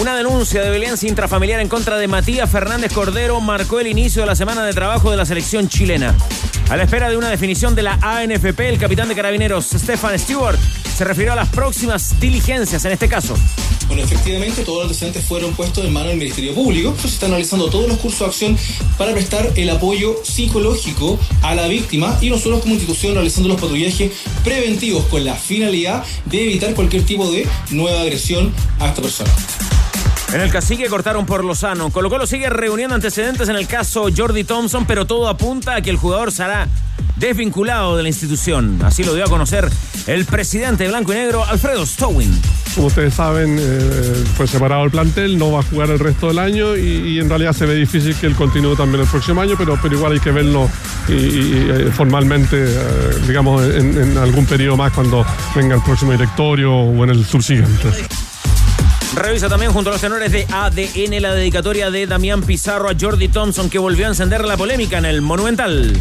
Una denuncia de violencia intrafamiliar en contra de Matías Fernández Cordero marcó el inicio de la semana de trabajo de la selección chilena. A la espera de una definición de la ANFP, el capitán de carabineros Stefan Stewart se refirió a las próximas diligencias en este caso. Bueno, efectivamente, todos los antecedentes fueron puestos en manos del Ministerio Público. Se están analizando todos los cursos de acción para prestar el apoyo psicológico a la víctima y nosotros como institución realizando los patrullajes preventivos con la finalidad de evitar cualquier tipo de nueva agresión a esta persona. En el cacique cortaron por Lozano. Colo Colo sigue reuniendo antecedentes en el caso Jordi Thompson, pero todo apunta a que el jugador será desvinculado de la institución. Así lo dio a conocer el presidente de Blanco y Negro, Alfredo Stowin. Como ustedes saben, eh, fue separado el plantel, no va a jugar el resto del año y, en realidad se ve difícil que él continúe también el próximo año, pero, pero igual hay que verlo eh, formalmente, eh, digamos, en, en algún periodo más cuando venga el próximo directorio o en el subsiguiente. Revisa también junto a los tenores de ADN la dedicatoria de Damián Pizarro a Jordi Thompson que volvió a encender la polémica en el Monumental.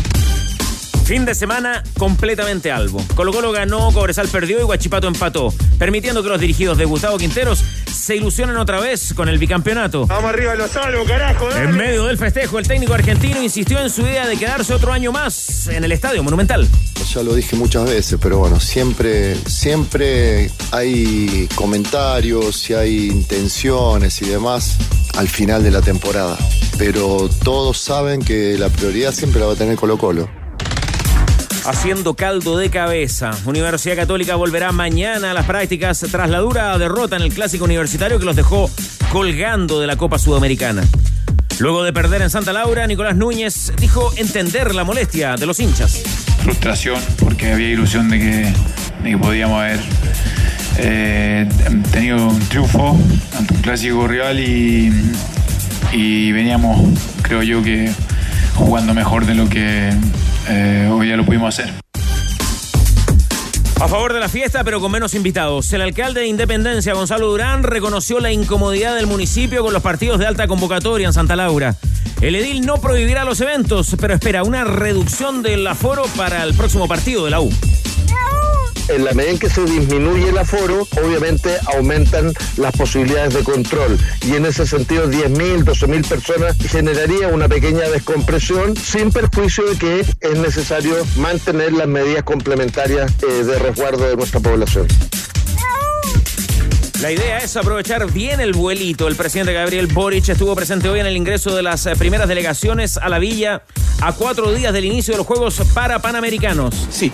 Fin de semana completamente albo. Colo Colo ganó, Cobresal perdió y Guachipato empató, permitiendo que los dirigidos de Gustavo Quinteros se ilusionen otra vez con el bicampeonato. Vamos arriba los salvos, carajo. dale. En medio del festejo, el técnico argentino insistió en su idea de quedarse otro año más en el Estadio Monumental. Ya lo dije muchas veces, pero bueno, siempre, siempre hay comentarios y hay intenciones y demás al final de la temporada. Pero todos saben que la prioridad siempre la va a tener Colo Colo. Haciendo caldo de cabeza. Universidad Católica volverá mañana a las prácticas tras la dura derrota en el clásico universitario que los dejó colgando de la Copa Sudamericana. Luego de perder en Santa Laura, Nicolás Núñez dijo entender la molestia de los hinchas. frustración porque había ilusión de que, podíamos haber eh, tenido un triunfo ante un clásico rival y, y veníamos, creo yo, que jugando mejor de lo que eh, hoy ya lo pudimos hacer. A favor de la fiesta, pero con menos invitados. El alcalde de Independencia, Gonzalo Durán, reconoció la incomodidad del municipio con los partidos de alta convocatoria en Santa Laura. El edil no prohibirá los eventos, pero espera una reducción del aforo para el próximo partido de la U. en la medida en que se disminuye el aforo, obviamente aumentan las posibilidades de control. Y en ese sentido, 10.000, 12.000 personas generaría una pequeña descompresión sin perjuicio de que es necesario mantener las medidas complementarias eh, de resguardo de nuestra población. La idea es aprovechar bien el vuelito. El presidente Gabriel Boric estuvo presente hoy en el ingreso de las eh, primeras delegaciones a la villa a cuatro días del inicio de los Juegos para Panamericanos. Sí,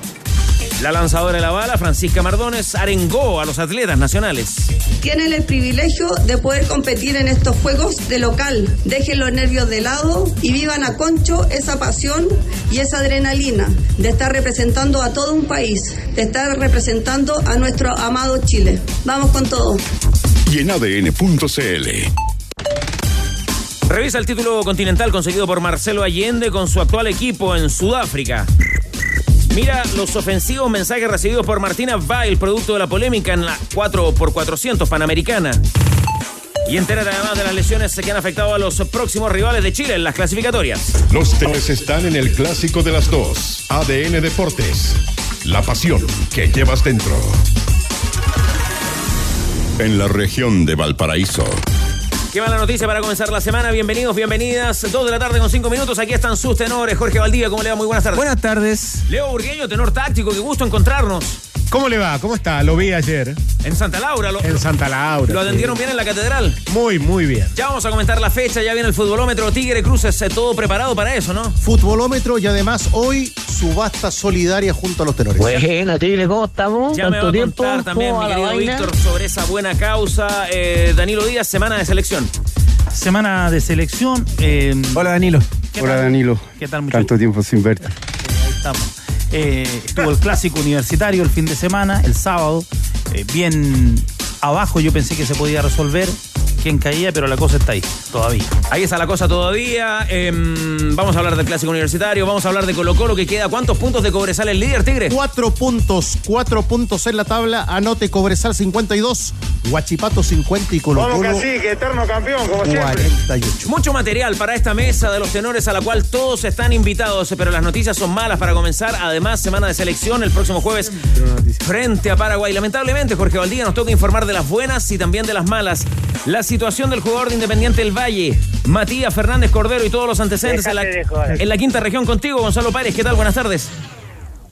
La lanzadora de la bala, Francisca Mardones, arengó a los atletas nacionales. Tienen el privilegio de poder competir en estos juegos de local. Dejen los nervios de lado y vivan a concho esa pasión y esa adrenalina de estar representando a todo un país, de estar representando a nuestro amado Chile. Vamos con todo. Y en ADN.cl. Revisa el título continental conseguido por Marcelo Allende con su actual equipo en Sudáfrica. Mira los ofensivos mensajes recibidos por Martina Weil, producto de la polémica en la 4x400 Panamericana. Y entérate además de las lesiones que han afectado a los próximos rivales de Chile en las clasificatorias. Los tres están en el clásico de las dos. ADN Deportes. La pasión que llevas dentro. En la región de Valparaíso. Qué mala noticia para comenzar la semana. Bienvenidos, bienvenidas. Dos de la tarde con cinco minutos. Aquí están sus tenores. Jorge Valdivia, ¿cómo le va? Muy buenas tardes. Buenas tardes. Leo Burgueño, tenor táctico. Qué gusto encontrarnos. ¿Cómo le va? ¿Cómo está? Lo vi ayer. En Santa Laura. Lo, En Santa Laura. lo atendieron sí. bien en la catedral. Muy, muy bien. Ya vamos a comentar la fecha. Ya viene el futbolómetro. Tigre Cruces. eh, Todo preparado para eso, ¿no? Futbolómetro y además hoy subasta solidaria junto a los tenores. Buena, Tigre, ¿cómo estamos? Ya me va a tiempo. contar también ¿Cómo mi querido? Víctor sobre esa buena causa. Eh, Danilo Díaz, semana de selección. Semana de selección. eh, Hola Danilo. ¿Qué Hola tal? Danilo. ¿Qué tal, muchacho? Tanto tiempo sin verte. ahí estamos. Eh, estuvo el clásico universitario el fin de semana, el sábado. eh, bien abajo yo pensé que se podía resolver quién caía, pero la cosa está ahí, todavía. Ahí está la cosa todavía. Em, vamos a hablar del clásico universitario, vamos a hablar de Colo Colo que queda. ¿Cuántos puntos de Cobresal el líder, Tigre? Cuatro puntos, cuatro puntos en la tabla. Anote Cobresal 52, Huachipato 50 y Colo Vamos Colo cacique, eterno campeón, como siempre. 48. Mucho material para esta mesa de los tenores a la cual todos están invitados, pero las noticias son malas para comenzar. Además, semana de selección el próximo jueves frente a Paraguay. Lamentablemente, Jorge Valdía nos toca informar de las buenas y también de las malas. La situación del jugador de Independiente del Valle, Matías Fernández Cordero y todos los antecedentes en la, en quinta región contigo, Gonzalo Párez. ¿Qué tal? Buenas tardes.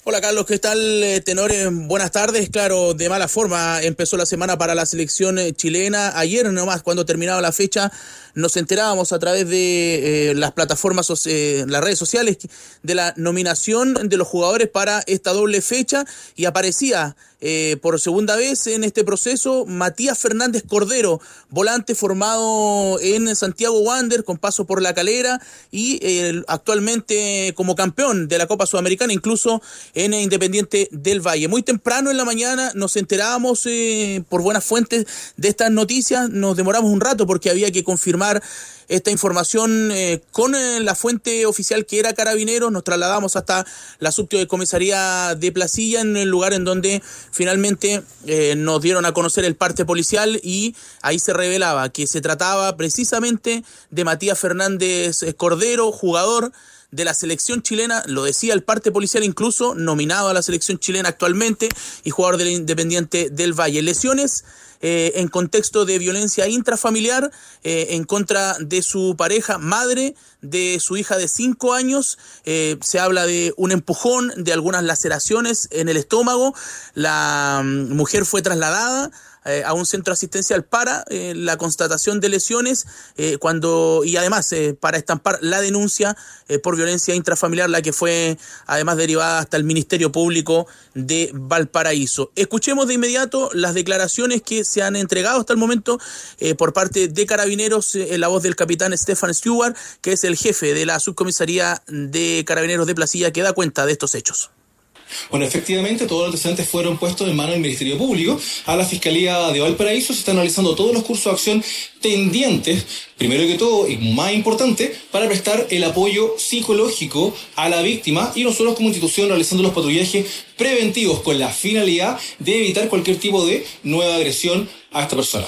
Hola Carlos, ¿qué tal? eh, Tenores, buenas tardes. Claro, de mala forma empezó la semana para la selección eh, chilena. Ayer nomás, cuando terminaba la fecha, nos enterábamos a través de eh, las plataformas, eh, las redes sociales, de la nominación de los jugadores para esta doble fecha y aparecía eh, por segunda vez en este proceso Matías Fernández Cordero, volante formado en Santiago Wander con paso por la calera y actualmente como campeón de la Copa Sudamericana, incluso en Independiente del Valle. Muy temprano en la mañana nos enterábamos eh, por buenas fuentes de estas noticias, nos demoramos un rato porque había que confirmar esta información eh, con eh, la fuente oficial que era Carabineros. Nos trasladamos hasta la subcomisaría de Placilla, en el lugar en donde finalmente eh, nos dieron a conocer el parte policial y ahí se revelaba que se trataba precisamente de Matías Fernández Cordero, jugador de la selección chilena, lo decía el parte policial incluso, nominado a la selección chilena actualmente y jugador del Independiente del Valle. Lesiones eh, en contexto de violencia intrafamiliar eh, en contra de su pareja, madre de su hija de cinco años. Eh, se habla de un empujón, de algunas laceraciones en el estómago. La mm, mujer fue trasladada eh, a un centro asistencial para eh, la constatación de lesiones eh, cuando y además para estampar la denuncia por violencia intrafamiliar la que fue además derivada hasta el Ministerio Público de Valparaíso. Escuchemos de inmediato las declaraciones que se han entregado hasta el momento por parte de Carabineros en la voz del capitán Stefan Stewart, que es el jefe de la subcomisaría de Carabineros de Placilla que da cuenta de estos hechos. Bueno, efectivamente, todos los antecedentes fueron puestos en manos del Ministerio Público. A la Fiscalía de Valparaíso se están analizando todos los cursos de acción pendientes, primero que todo y más importante, para prestar el apoyo psicológico a la víctima y nosotros como institución realizando los patrullajes preventivos con la finalidad de evitar cualquier tipo de nueva agresión a esta persona.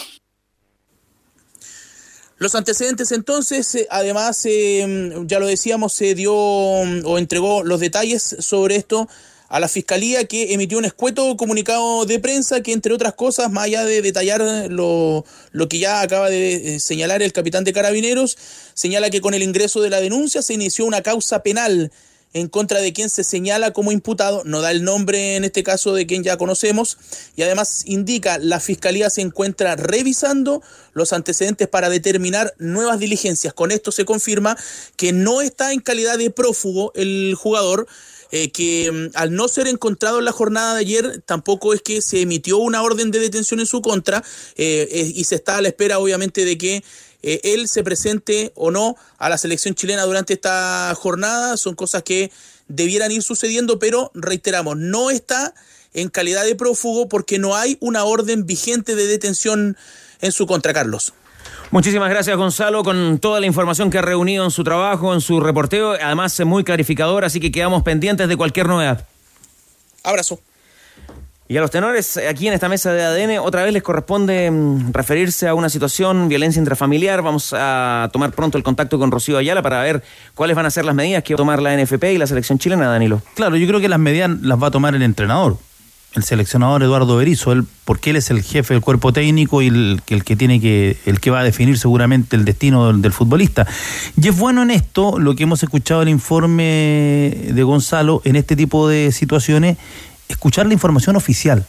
Los antecedentes entonces, eh, además, eh, ya lo decíamos, se dio mm, o entregó los detalles sobre esto a la Fiscalía que emitió un escueto comunicado de prensa que, entre otras cosas, más allá de detallar lo, lo que ya acaba de eh, señalar el capitán de carabineros, señala que con el ingreso de la denuncia se inició una causa penal en contra de quien se señala como imputado, no da el nombre en este caso de quien ya conocemos, y además indica la fiscalía se encuentra revisando los antecedentes para determinar nuevas diligencias. Con esto se confirma que no está en calidad de prófugo el jugador, eh, que mm, al no ser encontrado en la jornada de ayer, tampoco es que se emitió una orden de detención en su contra, eh, y se está a la espera obviamente de que eh, él se presente o no a la selección chilena durante esta jornada. Son cosas que debieran ir sucediendo, pero reiteramos, no está en calidad de prófugo porque no hay una orden vigente de detención en su contra, Carlos. Muchísimas gracias, Gonzalo, con toda la información que ha reunido en su trabajo, en su reporteo. Además, es muy clarificador, así que quedamos pendientes de cualquier novedad. Abrazo. Y a los tenores, aquí en esta mesa de ADN, otra vez les corresponde mm, referirse a una situación, violencia intrafamiliar. Vamos a tomar pronto el contacto con Rocío Ayala para ver cuáles van a ser las medidas que va a tomar la NFP y la selección chilena, Danilo. Claro, yo creo que las medidas las va a tomar el entrenador, el seleccionador Eduardo Berizzo, él, porque él es el jefe del cuerpo técnico y el, el que tiene que, el que va a definir seguramente el destino del, del futbolista. Y es bueno en esto, lo que hemos escuchado el informe de Gonzalo, en este tipo de situaciones, escuchar la información oficial.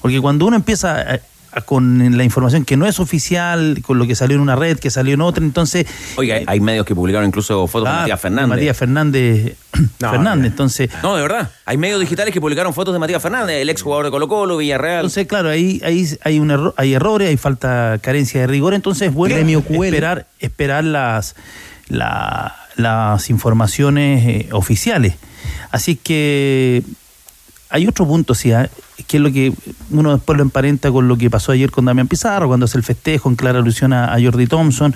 Porque cuando uno empieza con la información que no es oficial, con lo que salió en una red, que salió en otra, entonces... Oiga, hay medios que publicaron incluso fotos de Matías Fernández. Matías Fernández. No, Fernández, entonces... No, de verdad. Hay medios digitales que publicaron fotos de Matías Fernández, el ex jugador de Colo Colo, Villarreal. Entonces, claro, ahí, ahí hay un error, hay errores, hay falta carencia de rigor, entonces es bueno esperar, esperar las, la- las informaciones eh, oficiales. Así que hay otro punto, sí, ¿ah? Que es lo que uno después lo emparenta con lo que pasó ayer con Damián Pizarro, cuando hace el festejo en clara alusión a, Jordi Thompson,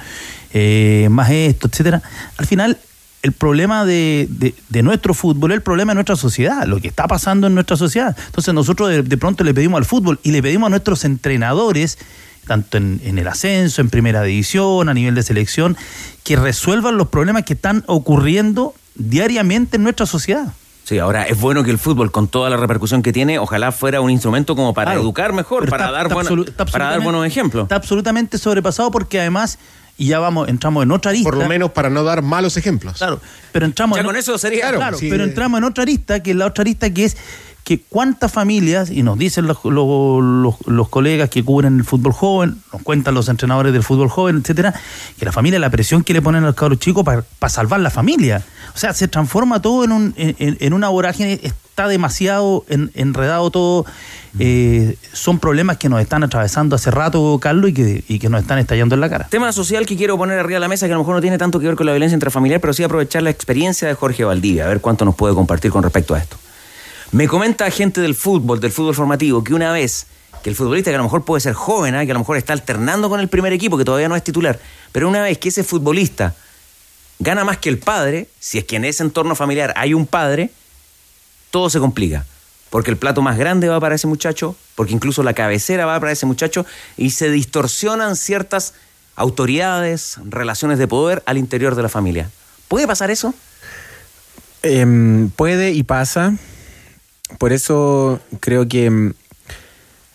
eh, más esto, etcétera. Al final, el problema de, de- nuestro fútbol es el problema de nuestra sociedad, lo que está pasando en nuestra sociedad. Entonces nosotros de, pronto le pedimos al fútbol y le pedimos a nuestros entrenadores, tanto en el ascenso, en primera división, a nivel de selección, que resuelvan los problemas que están ocurriendo diariamente en nuestra sociedad. Sí, ahora es bueno que el fútbol, con toda la repercusión que tiene, ojalá fuera un instrumento como para Claro. educar mejor, para, está- dar está buena- está para dar buenos ejemplos. Está absolutamente sobrepasado porque además, y ya vamos, entramos en otra arista. Por lo menos para no dar malos ejemplos. Claro, pero entramos Ya en con eso sería- claro, Claro, sí. pero entramos en otra arista, que es la otra arista que es que cuántas familias, y nos dicen los, los- los- los colegas que cubren el fútbol joven, nos cuentan los entrenadores del fútbol joven, etcétera, que la familia, la presión que le ponen a los cabros chicos para salvar la familia. O sea, se transforma todo en, un, en, en- en una vorágine, está demasiado en- enredado todo. eh, son problemas que nos están atravesando hace rato, Carlos, y que, y que nos están estallando en la cara. Tema social que quiero poner arriba de la mesa que a lo mejor no tiene tanto que ver con la violencia intrafamiliar, pero sí aprovechar la experiencia de Jorge Valdivia, a ver cuánto nos puede compartir con respecto a esto. Me comenta gente del fútbol, del fútbol formativo, que una vez que el futbolista que a lo mejor puede ser joven, ¿ah? que a lo mejor está alternando con el primer equipo, que todavía no es titular, pero una vez que ese futbolista gana más que el padre, si es que en ese entorno familiar hay un padre, todo se complica. Porque el plato más grande va para ese muchacho, porque incluso la cabecera va para ese muchacho, y se distorsionan ciertas autoridades, relaciones de poder al interior de la familia. ¿Puede pasar eso? Em, puede y pasa. Por eso creo que em,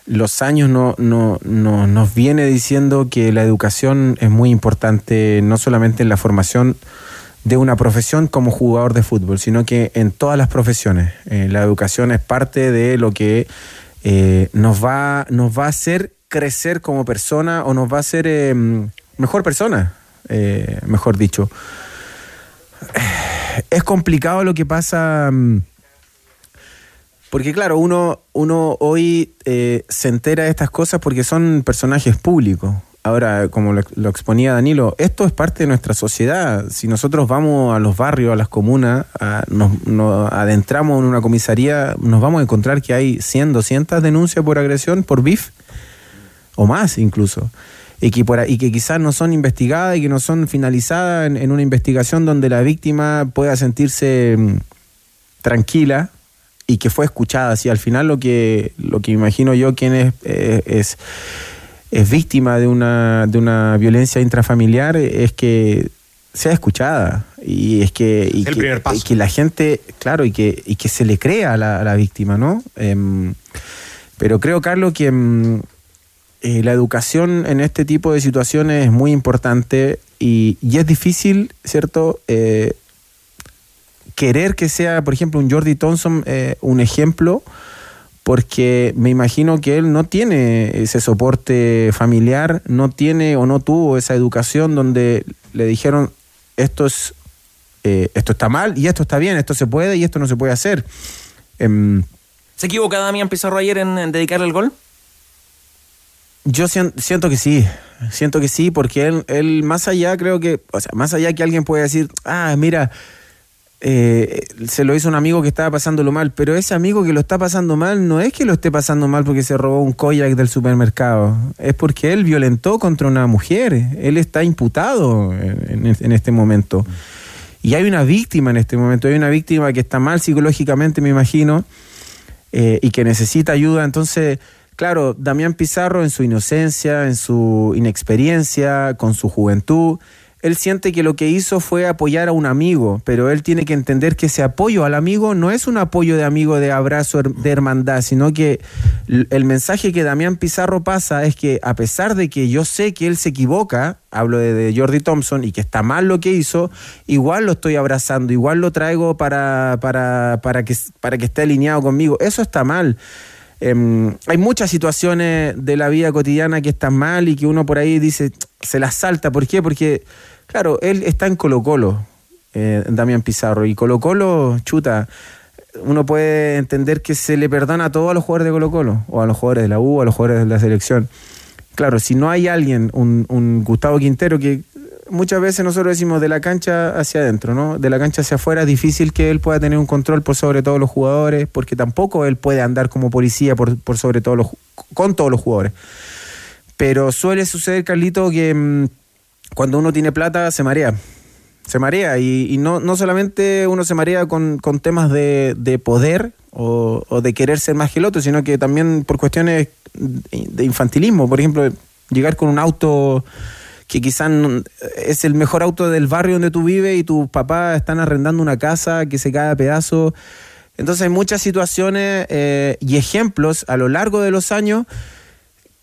los años no, no- no- nos viene diciendo que la educación es muy importante, no solamente en la formación de una profesión como jugador de fútbol, sino que en todas las profesiones. Eh, la educación es parte de lo que eh, nos, va, nos va a hacer crecer como persona o nos va a hacer em, mejor persona, eh, mejor dicho es complicado lo que pasa. Porque claro, uno, uno hoy eh, se entera de estas cosas porque son personajes públicos. Ahora, como lo, exponía Danilo, esto es parte de nuestra sociedad. Si nosotros vamos a los barrios, a las comunas, a- nos, adentramos en una comisaría, nos vamos a encontrar que hay 100, 200 denuncias por agresión, por BIF, o más incluso. Y que, por, y que quizás no son investigadas y que no son finalizadas en, en una investigación donde la víctima pueda sentirse mm, tranquila y que fue escuchada. Si al final lo que, lo que imagino yo quien es, eh, es, es víctima de una, de una violencia intrafamiliar es que sea escuchada y es que, y el que, primer paso. y que la gente, claro, y que, y que se le crea a la, a la víctima, ¿no? Em, pero creo, Carlos, que em, eh, la educación en este tipo de situaciones es muy importante y, y es difícil, ¿cierto? Eh, querer que sea, por ejemplo, un Jordi Thompson eh, un ejemplo, porque me imagino que él no tiene ese soporte familiar, no tiene o no tuvo esa educación donde le dijeron esto es eh, esto está mal y esto está bien, esto se puede y esto no se puede hacer. Em, ¿Se equivoca Damián Pizarro ayer en, en dedicarle el gol? Yo sien- siento que sí, siento que sí, porque él, él más allá creo que, o sea, más allá que alguien puede decir, ah, mira, eh, se lo hizo un amigo que estaba pasándolo mal, pero ese amigo que lo está pasando mal no es que lo esté pasando mal porque se robó un koyak del supermercado, es porque él violentó contra una mujer, él está imputado en, este momento. Y hay una víctima en este momento, hay una víctima que está mal psicológicamente, me imagino, eh, y que necesita ayuda. Entonces, claro, Damián Pizarro en su inocencia, en su inexperiencia, con su juventud, él siente que lo que hizo fue apoyar a un amigo, pero él tiene que entender que ese apoyo al amigo no es un apoyo de amigo de abrazo, de hermandad, sino que el mensaje que Damián Pizarro pasa es que a pesar de que yo sé que él se equivoca, hablo de, de Jordi Thompson, y que está mal lo que hizo, igual lo estoy abrazando, igual lo traigo para, para, para, que, para que esté alineado conmigo. Eso está mal. Em, hay muchas situaciones de la vida cotidiana que están mal y que uno por ahí dice, se las salta. ¿Por qué? Porque, claro, él está en Colo Colo, eh, Damián Pizarro, y Colo Colo, chuta, uno puede entender que se le perdona a los jugadores de Colo Colo, o a los jugadores de la U, a los jugadores de la selección. Claro, si no hay alguien, un Gustavo Quintero, que muchas veces nosotros decimos de la cancha hacia adentro, ¿no? De la cancha hacia afuera es difícil que él pueda tener un control por sobre todos los jugadores, porque tampoco él puede andar como policía por, por sobre todos los, con todos los jugadores. Pero suele suceder, Carlito, que mm, cuando uno tiene plata se marea. Se marea y, no, no solamente uno se marea con, con temas de, de poder o, o de querer ser más que el otro, sino que también por cuestiones de infantilismo. Por ejemplo, llegar con un auto que quizás es el mejor auto del barrio donde tú vives y tus papás están arrendando una casa que se cae a pedazos. Entonces hay muchas situaciones eh, y ejemplos a lo largo de los años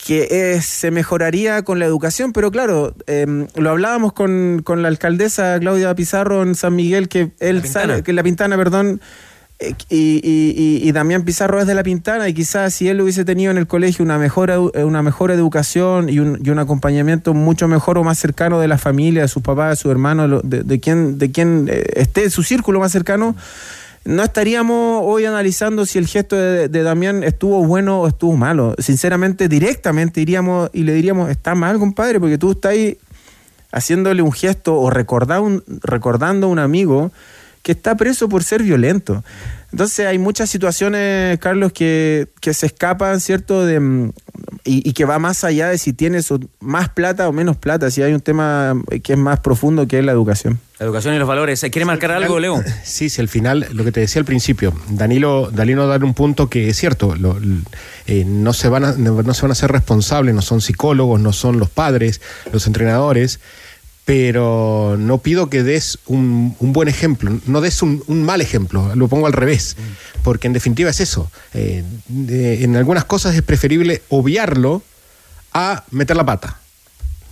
que eh, se mejoraría con la educación, pero claro, eh, lo hablábamos con, con la alcaldesa Claudia Pizarro en San Miguel, que él Pintana. sabe, que la Pintana, perdón, y, y- y- y Damián Pizarro es de la Pintana, y quizás si él hubiese tenido en el colegio una mejor, eh, una mejor educación y un, y un acompañamiento mucho mejor o más cercano de la familia, de sus papás, de sus hermanos, de, de quien, de quien eh, esté su círculo más cercano, no estaríamos hoy analizando si el gesto de, de Damián estuvo bueno o estuvo malo. Sinceramente, directamente iríamos y le diríamos, está mal, compadre, porque tú estás ahí haciéndole un gesto o recordar un- recordando a un amigo que está preso por ser violento. Entonces hay muchas situaciones, Carlos, que, que se escapan, ¿cierto? De, mm, y, y que va más allá de si tienes más plata o menos plata, si hay un tema que es más profundo que es la educación. La educación y los valores. ¿Quiere marcar algo, Leo? Sí, sí, al final, lo que te decía al principio, Danilo, Danilo da un punto que es cierto, lo- eh, no, se van a, no, no se van a ser responsables, no son psicólogos, no son los padres, los entrenadores, pero no pido que des un, un buen ejemplo, no des un, un mal ejemplo, lo pongo al revés, porque en definitiva es eso, eh, de- en algunas cosas es preferible obviarlo a meter la pata.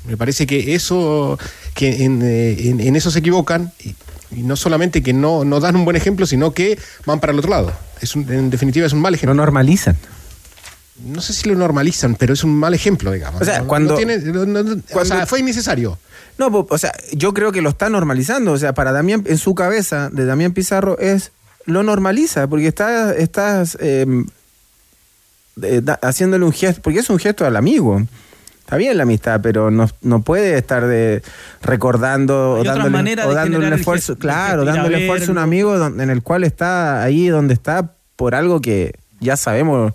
Me parece que eso, que en, eh, en- en eso se equivocan y, y no solamente que no, no dan un buen ejemplo, sino que van para el otro lado. Es un- en definitiva es un mal ejemplo. Lo normalizan. No sé si lo normalizan, pero es un mal ejemplo, digamos. O sea, No- no cuando- tiene- no- no- no- o cuando- sea, fue innecesario. No, po- o sea, yo creo que lo está normalizando. O sea, para Damián, en su cabeza, de Damián Pizarro, es lo normaliza, porque está, estás eh, eh, da- haciéndole un gesto, porque es un gesto al amigo. Está bien la amistad, pero no, no puede estar de recordando Hay o dándole, o dándole un esfuerzo, gesto, claro, dándole esfuerzo a un amigo en el cual está ahí donde está por algo que ya sabemos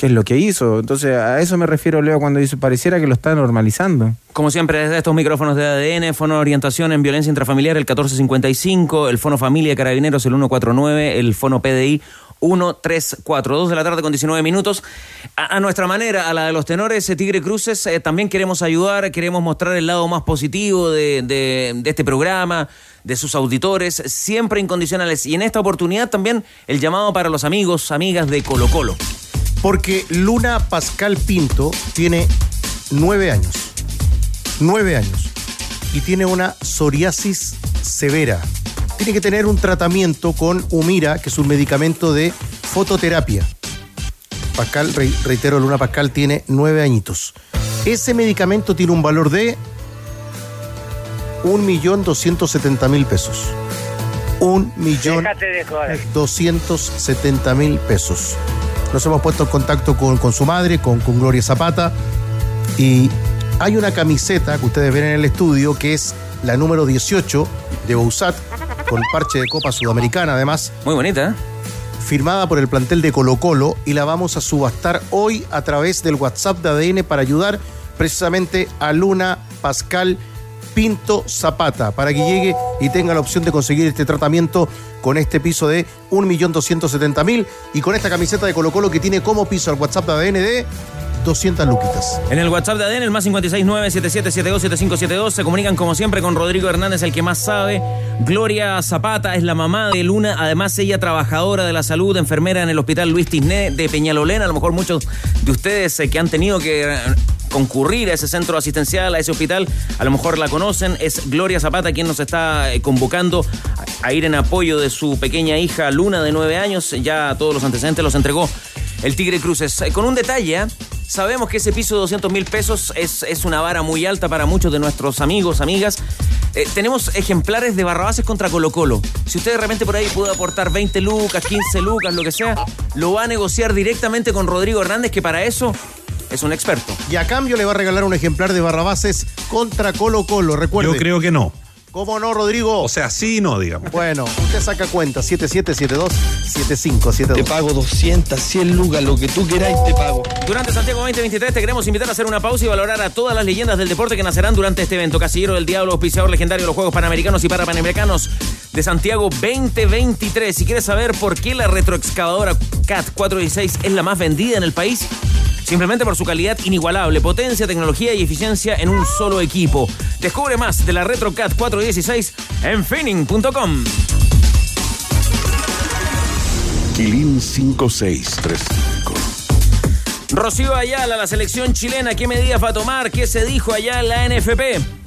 qué es lo que hizo. Entonces, a eso me refiero, Leo, cuando dice pareciera que lo está normalizando. Como siempre, desde estos micrófonos de ADN, Fono Orientación en Violencia Intrafamiliar, el 1455, el Fono Familia Carabineros, el 149, el Fono PDI, 134. 2 de la tarde con 19 minutos. A, nuestra manera, a la de los tenores eh, Tigre Cruces, eh, también queremos ayudar, queremos mostrar el lado más positivo de este programa, de sus auditores, siempre incondicionales. Y en esta oportunidad también el llamado para los amigos, amigas de Colo Colo. Porque Luna Pascal Pinto tiene nueve años. Nueve años. Y tiene una psoriasis severa. Tiene que tener un tratamiento con Humira, que es un medicamento de fototerapia. Pascal, re- reitero, Luna Pascal tiene nueve añitos. Ese medicamento tiene un valor de 1.270.000 pesos. Un millón Déjate de joder. 270 mil pesos. Nos hemos puesto en contacto con, con su madre, con, con Gloria Zapata, y hay una camiseta que ustedes ven en el estudio que es la número 18 de Bousat, con parche de Copa Sudamericana además. Muy bonita, ¿eh? Firmada por el plantel de Colo Colo y la vamos a subastar hoy a través del WhatsApp de ADN para ayudar precisamente a Luna Pascal Pinto Zapata para que llegue y tenga la opción de conseguir este tratamiento con este piso de 1.270.000 y con esta camiseta de Colo Colo que tiene como piso al WhatsApp de ADN de 200 luquitas. En el WhatsApp de ADN, el más 569-7772-7572, se comunican como siempre con Rodrigo Hernández, el que más sabe. Gloria Zapata es la mamá de Luna, además ella trabajadora de la salud, enfermera en el Hospital Luis Tisné de Peñalolén. A lo mejor muchos de ustedes eh, que han tenido que eh, concurrir a ese centro asistencial, a ese hospital, a lo mejor la conocen. Es Gloria Zapata quien nos está eh, convocando a- ir en apoyo de su pequeña hija Luna de nueve años. Ya todos los antecedentes los entregó el Tigre Cruces. Eh, Con un detalle, ¿eh? sabemos que ese piso de 200 mil pesos es, es una vara muy alta para muchos de nuestros amigos, amigas. Eh, tenemos ejemplares de Barrabases contra Colo Colo. Si usted de repente por ahí puede aportar 20 lucas, 15 lucas, lo que sea, lo va a negociar directamente con Rodrigo Hernández, que para eso es un experto. Y a cambio le va a regalar un ejemplar de Barrabases contra Colo Colo. Recuerde. Yo creo que no. ¿Cómo no, Rodrigo? O sea, sí y no, digamos. Bueno, usted saca cuenta. 7772-7572. Te pago 200, 100 lucas, lo que tú queráis te pago. Durante Santiago 2023 te queremos invitar a hacer una pausa y valorar a todas las leyendas del deporte que nacerán durante este evento. Casillero del Diablo, auspiciador legendario de los Juegos Panamericanos y Parapanamericanos de Santiago 2023. Si quieres saber por qué la retroexcavadora CAT 416 es la más vendida en el país, simplemente por su calidad inigualable, potencia, tecnología y eficiencia en un solo equipo. Descubre más de la RetroCat 416 en finning.com. Quilín 5635. Rocío Ayala, la selección chilena, ¿qué medidas va a tomar? ¿Qué se dijo allá en la NFP?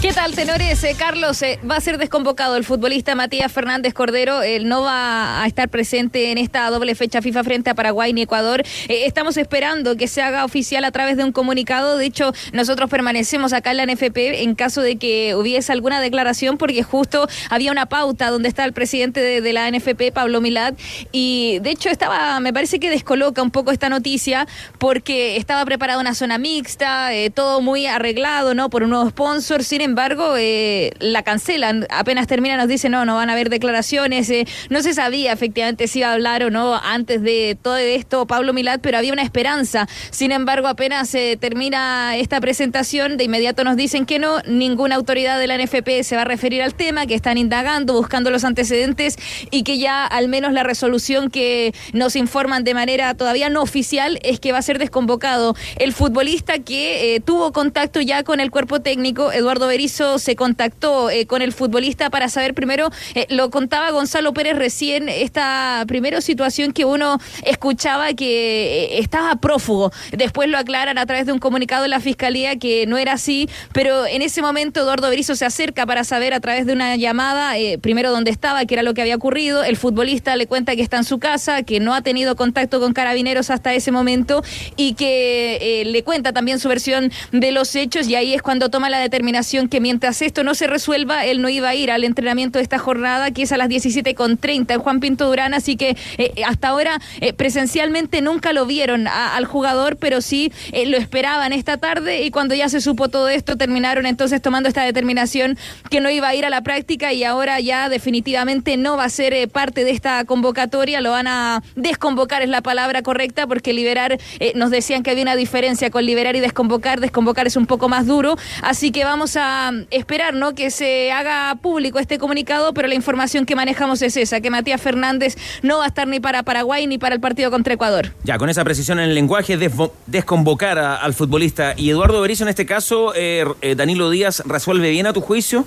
¿Qué tal, tenores? Eh, Carlos, eh, va a ser desconvocado el futbolista Matías Fernández Cordero. Él no va a estar presente en esta doble fecha FIFA frente a Paraguay ni Ecuador. Eh, estamos esperando que se haga oficial a través de un comunicado. De hecho, nosotros permanecemos acá en la NFP en caso de que hubiese alguna declaración, porque justo había una pauta donde está el presidente de, de la NFP, Pablo Milad, y de hecho estaba, me parece que descoloca un poco esta noticia, porque estaba preparada una zona mixta, todo muy arreglado, ¿no? Por un nuevo sponsor. Sin embargo, eh, la cancelan. Apenas termina, nos dice, no, no van a haber declaraciones. eh, no se sabía efectivamente si iba a hablar o no antes de todo esto Pablo Milad, pero había una esperanza. Sin embargo, apenas se termina esta presentación, de inmediato nos dicen que no, ninguna autoridad de la NFP se va a referir al tema, que están indagando, buscando los antecedentes y que ya al menos la resolución que nos informan de manera todavía no oficial es que va a ser desconvocado el futbolista que eh, tuvo contacto ya con el cuerpo técnico, Eduardo Berizzo se contactó eh, con el futbolista para saber primero, eh, lo contaba Gonzalo Pérez recién, esta primera situación que uno escuchaba que eh, estaba prófugo. Después lo aclaran a través de un comunicado de la fiscalía que no era así, pero en ese momento Eduardo Berizzo se acerca para saber a través de una llamada, primero dónde estaba, qué era lo que había ocurrido. El futbolista le cuenta que está en su casa, que no ha tenido contacto con carabineros hasta ese momento y que le cuenta también su versión de los hechos y ahí es cuando toma la determinación que mientras esto no se resuelva, él no iba a ir al entrenamiento de esta jornada, que es a las 17.30 en Juan Pinto Durán, así que eh, hasta ahora eh, presencialmente nunca lo vieron al jugador, pero sí eh, lo esperaban esta tarde y cuando ya se supo todo esto, terminaron entonces tomando esta determinación que no iba a ir a la práctica y ahora ya definitivamente no va a ser eh, parte de esta convocatoria, lo van a desconvocar, es la palabra correcta, porque liberar, eh, nos decían que había una diferencia con liberar y desconvocar, desconvocar es un poco más duro, así que vamos a esperar, ¿no? Que se haga público este comunicado, pero la información que manejamos es esa, que Matías Fernández no va a estar ni para Paraguay ni para el partido contra Ecuador. Ya, con esa precisión en el lenguaje, desconvocar a- al futbolista. Y Eduardo Berizzo, en este caso, eh, eh, Danilo Díaz, ¿resuelve bien a tu juicio?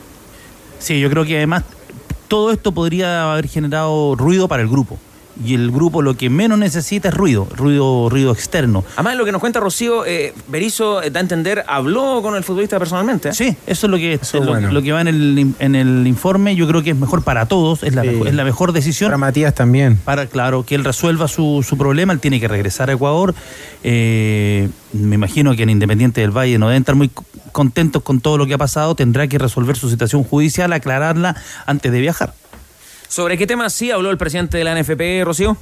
Sí, yo creo que además todo esto podría haber generado ruido para el grupo. Y el grupo lo que menos necesita es ruido, ruido, ruido externo. Además, lo que nos cuenta Rocío, eh, Berizzo, eh, da a entender, habló con el futbolista personalmente. ¿eh? Sí, eso es lo que, Eso es lo, bueno. lo que va en el, en el informe. Yo creo que es mejor para todos, es la, Sí. mejor, es la mejor decisión. Para Matías también. Para, claro, que él resuelva su, su problema, él tiene que regresar a Ecuador. Eh, me imagino que en Independiente del Valle no deben estar muy contentos con todo lo que ha pasado, tendrá que resolver su situación judicial, aclararla antes de viajar. ¿Sobre qué tema sí habló el presidente de la NFP, Rocío?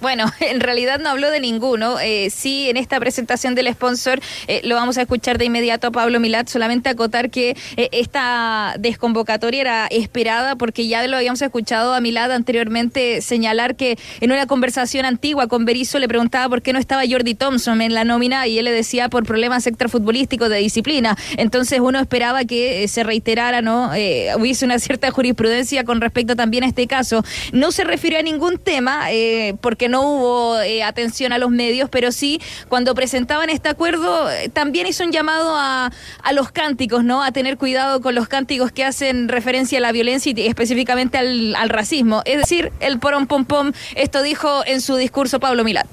Bueno, en realidad no habló de ninguno. Eh, sí, en esta presentación del sponsor eh, lo vamos a escuchar de inmediato a Pablo Milat. Solamente acotar que eh, esta desconvocatoria era esperada porque ya lo habíamos escuchado a Milat anteriormente señalar que en una conversación antigua con Berizzo le preguntaba por qué no estaba Jordi Thompson en la nómina y él le decía por problemas extrafutbolísticos de disciplina. Entonces uno esperaba que eh, se reiterara, ¿no? Hubiese una cierta jurisprudencia con respecto también a este caso. No se refirió a ningún tema eh, porque no hubo eh, atención a los medios, pero sí cuando presentaban este acuerdo eh, también hizo un llamado a, a los cánticos, ¿no? A tener cuidado con los cánticos que hacen referencia a la violencia y específicamente al, al racismo. Es decir, el porón pom pom, esto dijo en su discurso Pablo Milat.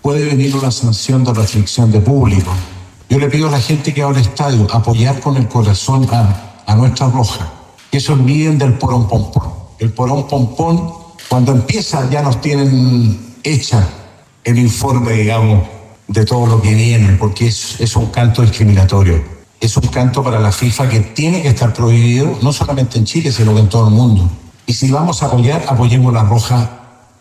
puede venir una sanción de restricción de público. Yo le pido a la gente que va al estadio apoyar con el corazón a, a nuestra roja. Que se olviden del porón pompón. El porón pompón, cuando empieza, ya nos tienen hecha el informe, digamos, de todo lo que viene, porque es, es un canto discriminatorio. Es un canto para la FIFA que tiene que estar prohibido, no solamente en Chile, sino en todo el mundo. Y si vamos a apoyar, apoyemos la roja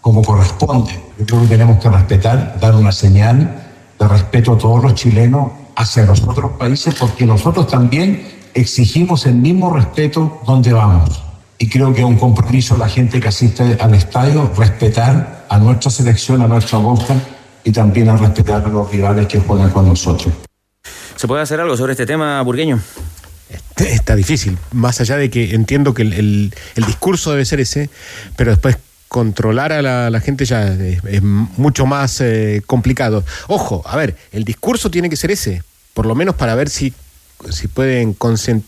como corresponde. Yo creo que tenemos que respetar, dar una señal de respeto a todos los chilenos hacia los otros países, porque nosotros también exigimos el mismo respeto donde vamos. Y creo que es un compromiso de la gente que asiste al estadio respetar a nuestra selección, a nuestra boca y también a respetar a los rivales que juegan con nosotros. ¿Se puede hacer algo sobre este tema, Burgueño? Está difícil, más allá de que entiendo que el, el- el discurso debe ser ese, pero después controlar a la, la gente ya es, es mucho más eh, complicado. Ojo, a ver, el discurso tiene que ser ese, por lo menos para ver si, si pueden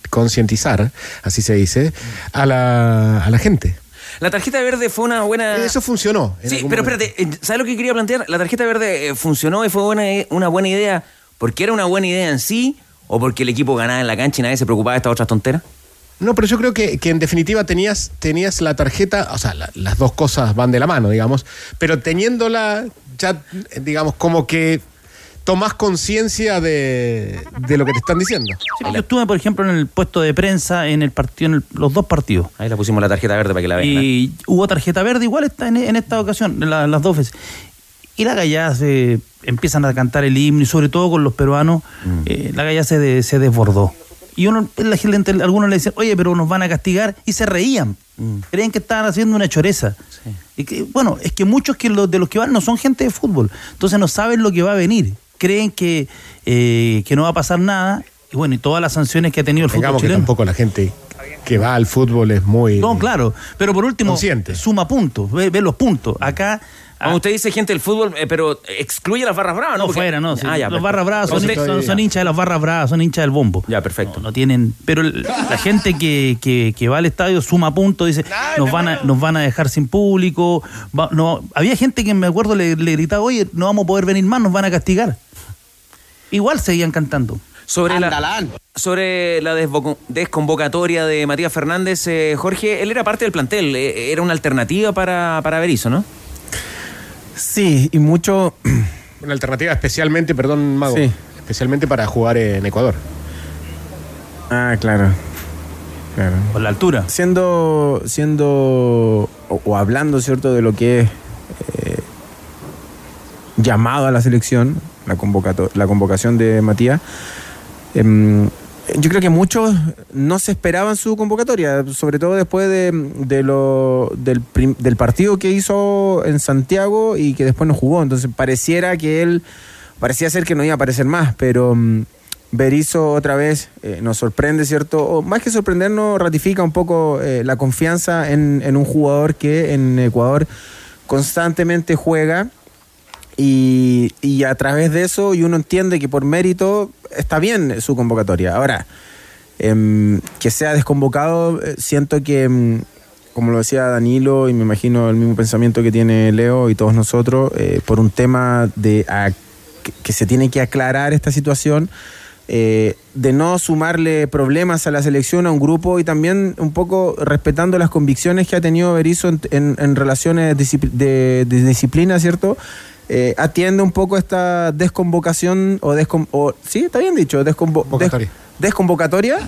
concientizar, así se dice, a la, a la gente. La tarjeta verde fue una buena. Eso funcionó. Sí, pero momento. espérate, eh, ¿sabes lo que quería plantear? La tarjeta verde eh, funcionó y fue buena, una buena idea porque era una buena idea en sí o porque el equipo ganaba en la cancha y nadie se preocupaba de estas otras tonteras. No, pero yo creo que, que en definitiva tenías, tenías la tarjeta, o sea, la- las dos cosas van de la mano, digamos, pero teniéndola ya, eh, digamos, como que tomás conciencia de, de lo que te están diciendo. Sí, yo estuve, por ejemplo, en el puesto de prensa en el partido, en el- los dos partidos. Ahí la pusimos la tarjeta verde para que la vean. Y hubo tarjeta verde igual está en, en esta ocasión, en la- las dos veces. Y la gallada se empiezan a cantar el himno y sobre todo con los peruanos, Mm. eh, la gallada se, de- se desbordó. Y uno, la gente, algunos le decían, oye, pero nos van a castigar, y se reían. Mm. Creían que estaban haciendo una choreza. Y que, bueno, es que muchos que los, de los que van no son gente de fútbol, entonces no saben lo que va a venir. Creen que, eh, que no va a pasar nada, y bueno, y todas las sanciones que ha tenido el fútbol Digamos que chileno. tampoco la gente que va al fútbol es muy... No, claro. Pero por último, Consciente. suma puntos, ve, ve los puntos. Acá. Cuando usted dice gente del fútbol, eh, pero excluye las barras bravas, ¿no? No, Porque- fuera, no. sí. Ah, ya, los barras bravas son, Usted- son- son hinchas de las barras bravas, son hinchas del bombo. Ya, perfecto. No, no tienen. Pero el- la gente que, que- que va al estadio suma puntos, dice, nos van a, nos van a dejar sin público. va- no, había gente que me acuerdo le, le gritaba, oye, no vamos a poder venir más, nos van a castigar. Igual seguían cantando. Sobre la, sobre la desconvocatoria de Matías Fernández, eh, Jorge, él era parte del plantel, eh, era una alternativa para, para Berizzo, ¿no? Sí, y mucho. Una alternativa especialmente, perdón, Mago, Sí. especialmente para jugar en Ecuador. Ah, claro. Claro. Por la altura. Siendo. siendo. o, o hablando, ¿cierto?, de lo que es. eh, llamado a la selección, la, la convocación de Matías. em, yo creo que muchos no se esperaban su convocatoria, sobre todo después de, de lo, del, del partido que hizo en Santiago y que después no jugó. Entonces pareciera que él, parecía ser que no iba a aparecer más, pero mm, Berizzo otra vez eh, nos sorprende, ¿cierto? O más que sorprendernos, ratifica un poco eh, la confianza en, en un jugador que en Ecuador constantemente juega y, y a través de eso y uno entiende que por mérito está bien su convocatoria. Ahora, em, que sea desconvocado, eh, siento que, em, como lo decía Danilo, y me imagino el mismo pensamiento que tiene Leo y todos nosotros, eh, por un tema de que, se tiene que aclarar esta situación. eh, de no sumarle problemas a la selección, a un grupo y también un poco respetando las convicciones que ha tenido Berizzo en, en- en relaciones de disciplina, ¿cierto? Eh, atiende un poco esta desconvocación o, descon- o sí, está bien dicho, desconvo- des- desconvocatoria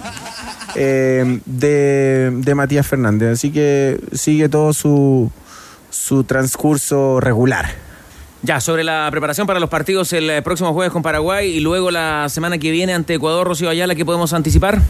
eh, de, de Matías Fernández. Así que sigue todo su, su transcurso regular. Ya, sobre la preparación para los partidos el eh, próximo jueves con Paraguay y luego la semana que viene ante Ecuador, Rocío Ayala, ¿qué podemos anticipar?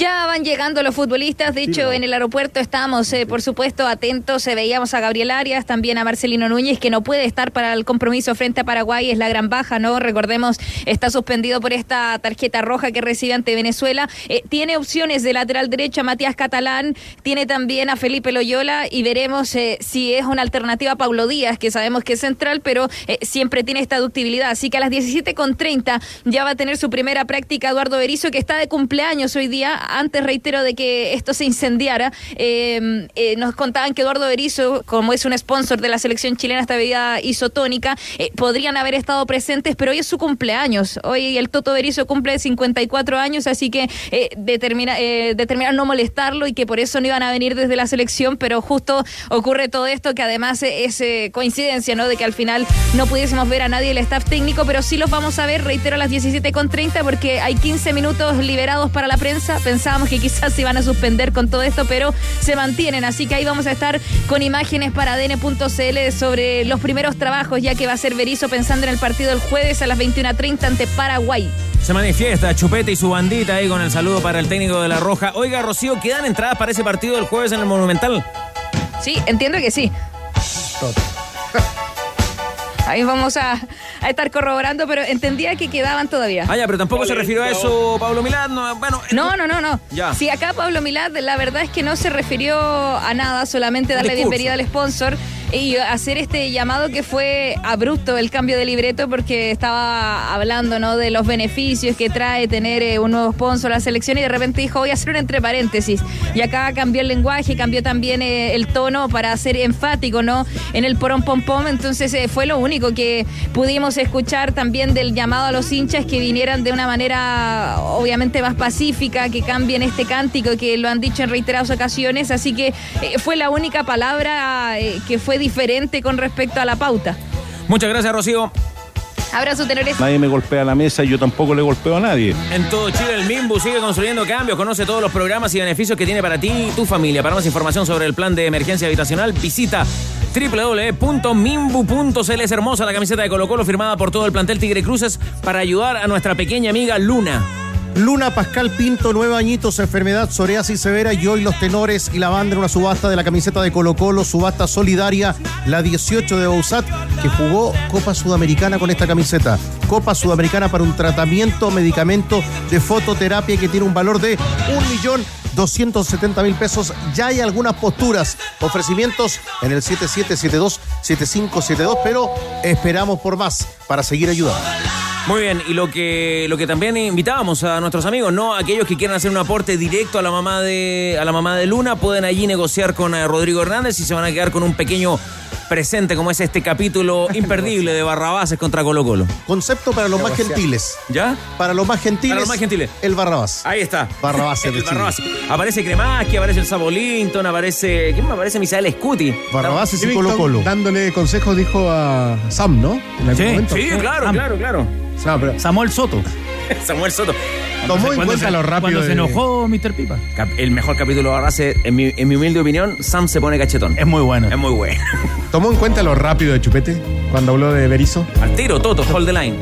Ya van llegando los futbolistas. De hecho, en el aeropuerto estamos, eh, por supuesto, atentos. Eh, veíamos a Gabriel Arias, también a Marcelino Núñez, que no puede estar para el compromiso frente a Paraguay. Es la gran baja, ¿no? Recordemos, está suspendido por esta tarjeta roja que recibe ante Venezuela. Eh, tiene opciones de lateral derecho a Matías Catalán. Tiene también a Felipe Loyola y veremos eh, si es una alternativa a Paulo Díaz, que sabemos que es central, pero siempre tiene esta ductibilidad. Así que a las 17.30 ya va a tener su primera práctica Eduardo Berizzo, que está de cumpleaños hoy día. Antes, reitero, de que esto se incendiara, eh, eh, nos contaban que Eduardo Berizzo, como es un sponsor de la selección chilena, esta bebida isotónica, eh, podrían haber estado presentes, pero hoy es su cumpleaños. Hoy el Toto Berizzo cumple 54 años, así que eh, determina, determinaron no molestarlo y que por eso no iban a venir desde la selección, pero justo ocurre todo esto que además es coincidencia, ¿no? De que al final no pudiésemos ver a nadie del staff técnico, pero sí los vamos a ver, reitero, a las 17.30 porque hay 15 minutos liberados para la prensa. Pensábamos que quizás se iban a suspender con todo esto, pero se mantienen. Así que ahí vamos a estar con imágenes para ADN.cl sobre los primeros trabajos, ya que va a ser Berizzo pensando en el partido el jueves a las 21.30 ante Paraguay. Se manifiesta Chupete y su bandita ahí con el saludo para el técnico de La Roja. Oiga, Rocío, ¿quedan entradas para ese partido del jueves en el Monumental? Sí, entiendo que sí. Ahí vamos a, a estar corroborando, pero entendía que quedaban todavía. Ah, ya, pero tampoco se refirió a eso Pablo Milán. No, bueno, No, no, no, no. Ya. Sí, acá Pablo Milad, la verdad es que no se refirió a nada, solamente darle bienvenida al sponsor y hacer este llamado que fue abrupto el cambio de libreto porque estaba hablando ¿no? de los beneficios que trae tener eh, un nuevo sponsor a la selección y de repente dijo voy a hacer un entre paréntesis y acá cambió el lenguaje, cambió también eh, el tono para ser enfático ¿no? en el porón pom pom, entonces eh, fue lo único que pudimos escuchar también del llamado a los hinchas que vinieran de una manera obviamente más pacífica, que cambien este cántico que lo han dicho en reiteradas ocasiones, así que eh, fue la única palabra eh, que fue diferente con respecto a la pauta. Muchas gracias, Rocío. Abrazo, tenores. Nadie me golpea la mesa y yo tampoco le golpeo a nadie. En todo Chile, el Mimbu sigue construyendo cambios. Conoce todos los programas y beneficios que tiene para ti y tu familia. Para más información sobre el plan de emergencia habitacional, visita www.mimbu.cl. Es hermosa la camiseta de Colo Colo firmada por todo el plantel Tigre Cruces para ayudar a nuestra pequeña amiga Luna. Luna Pascal Pinto, nueve añitos, enfermedad psoriasis severa y hoy los tenores y la banda en una subasta de la camiseta de Colo Colo, subasta solidaria, la 18 de Bausat, que jugó Copa Sudamericana con esta camiseta. Copa Sudamericana para un tratamiento, medicamento de fototerapia que tiene un valor de un millón 270 mil pesos. Ya hay algunas posturas, ofrecimientos en el 7772-7572, pero esperamos por más para seguir ayudando. Muy bien, y lo que, lo que también invitábamos a nuestros amigos, ¿no? Aquellos que quieran hacer un aporte directo a la mamá de, a la mamá de Luna, pueden allí negociar con eh, Rodrigo Hernández y se van a quedar con un pequeño presente como es este capítulo imperdible de Barrabases contra Colo Colo. Concepto para los más gentiles. ¿Ya? Para los más gentiles. Para los más gentiles. El Barrabás. Ahí está. Barrabás El de Chile. Barrabás. Aparece Cremaski, aparece el Sabo Linton, aparece. ¿Quién me aparece? Misael Scuti. Barrabases y Colo Colo. Dándole consejos, dijo a Sam, ¿no? En algún Sí, momento. Sí, claro, claro, claro. Pero Samuel Soto. Samuel Soto. tomó en Cuando cuenta se- lo rápido. Cuando se de- enojó Mr. Pipa. Cap- El mejor capítulo de Barrabases, en mi, en mi humilde opinión, Sam se pone cachetón. Es muy bueno. Es muy bueno. Tomó en cuenta lo rápido de Chupete cuando habló de Berizzo. Al tiro, Toto, hold the line.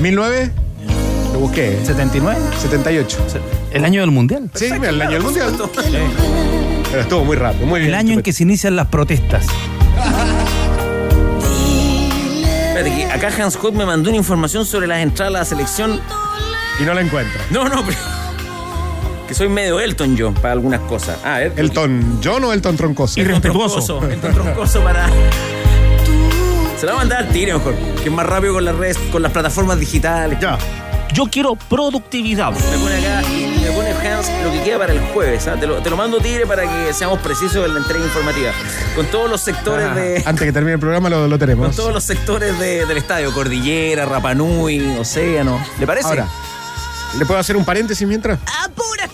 1009, lo busqué, ¿eh? 79. 78. El año del mundial. Sí, el año del mundial. Pero estuvo muy rápido, muy bien. El año en que se inician las protestas. Espérate, que acá Hans Hood me mandó una información sobre las entradas a la selección. Y no la encuentra. No, no, pero. Que soy medio Elton yo para algunas cosas. Ah, ver. ¿Elton John o Elton Troncoso? Elton Troncoso. Elton Troncoso para. Se la va a mandar al tiro mejor. Que es más rápido con las redes, con las plataformas digitales. Ya. Yo quiero productividad. Me pone acá y me pone Hans lo que queda para el jueves. ¿ah? Te, lo, te lo mando Tigre para que seamos precisos en la entrega informativa. Con todos los sectores Ah, de. Antes que termine el programa lo, lo Con tenemos. todos los sectores de- del estadio. Cordillera, Rapanui, Océano. ¿Le parece? Ahora, ¿le puedo hacer un paréntesis mientras?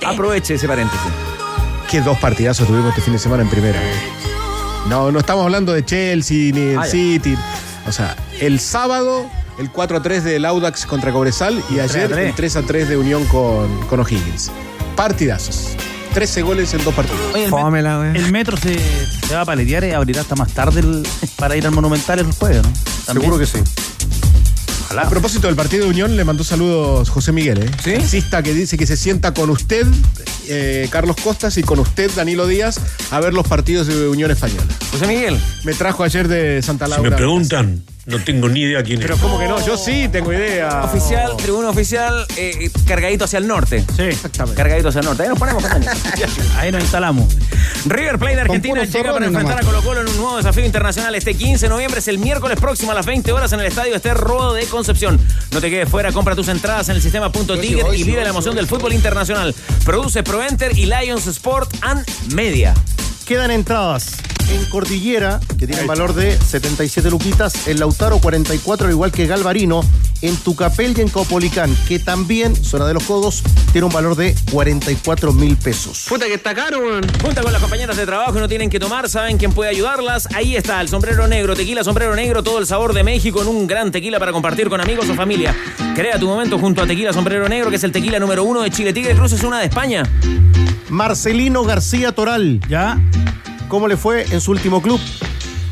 Aproveche ese paréntesis. Qué dos partidazos tuvimos este fin de semana en primera. eh. No, no estamos hablando de Chelsea ni del Ah. City. O sea, el sábado el 4 a 3 del Audax contra Cobresal y ayer 3 a 3. el 3 a 3 de Unión con, con O'Higgins. Partidazos. 13 goles en dos partidos. Oye, el, Fómela, met- el metro se, se va a paletear y abrirá hasta más tarde el- para ir al Monumental el jueves, ¿no? También. Seguro que sí. A propósito del partido de Unión, le mandó saludos José Miguel, ¿eh? ¿Sí? Taxista que dice que se sienta con usted, eh, Carlos Costas, y con usted, Danilo Díaz, a ver los partidos de Unión Española. José Miguel. Me trajo ayer de Santa Si Laura. me preguntan, no tengo ni idea quién es. Pero ¿cómo que no? Yo sí tengo idea. Oficial, tribuna oficial, eh, cargadito hacia el norte. Sí. Exactamente. Cargadito hacia el norte. Ahí nos ponemos. Ahí nos instalamos. River Plate de Argentina llega para enfrentar a. Colo Colo en un nuevo desafío internacional este 15 de noviembre. Es el miércoles próximo a las 20 horas en el Estadio Ester Rodo de Concepción. No te quedes fuera, compra tus entradas en el sistema Punto Ticket y vive la emoción del fútbol internacional. Produce ProEnter y Lions Sport and Media. Quedan entradas en Cordillera, que tienen valor de 77 luquitas, en Lautaro 44, al igual que Galvarino, en Tucapel y en Caupolicán, que también, zona de los codos, tiene un valor de 44 mil pesos. Puta que está caro, weón. Junta con las compañeras de trabajo y no tienen que tomar, saben quién puede ayudarlas. Ahí está el sombrero negro, tequila sombrero negro, todo el sabor de México en un gran tequila para compartir con amigos o familia. Crea tu momento junto a Tequila Sombrero Negro, que es el tequila número uno de Chile. Tigre Cruz es una de España. Marcelino García Toral. ¿Ya? ¿Cómo le fue en su último club?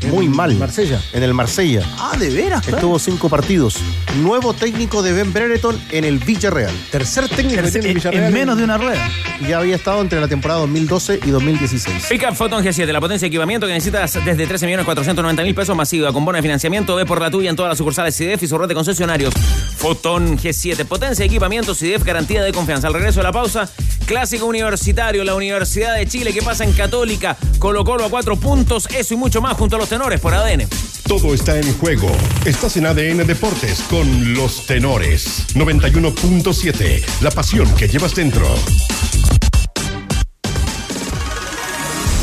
Muy mal. Marsella. En el Marsella. Ah, de veras. Estuvo cinco partidos. Nuevo técnico de Ben Brereton en el Villarreal. Tercer técnico que tiene el En, Villarreal. en menos de una rueda. Ya había estado entre la temporada 2012 y 2016. Pickup Photon G7, la potencia de equipamiento que necesitas desde 13.490.000 pesos masiva con bono de financiamiento. Ve por la tuya en todas las sucursales CIDEF y su red de concesionarios. Photon G7, potencia de equipamiento CIDEF, garantía de confianza. Al regreso de la pausa, clásico universitario, la Universidad de Chile que pasa en Católica, Colo Colo a cuatro puntos, eso y mucho más junto a los tenores por ADN. Todo está en juego. Estás en ADN Deportes con los tenores. 91.7. La pasión que llevas dentro.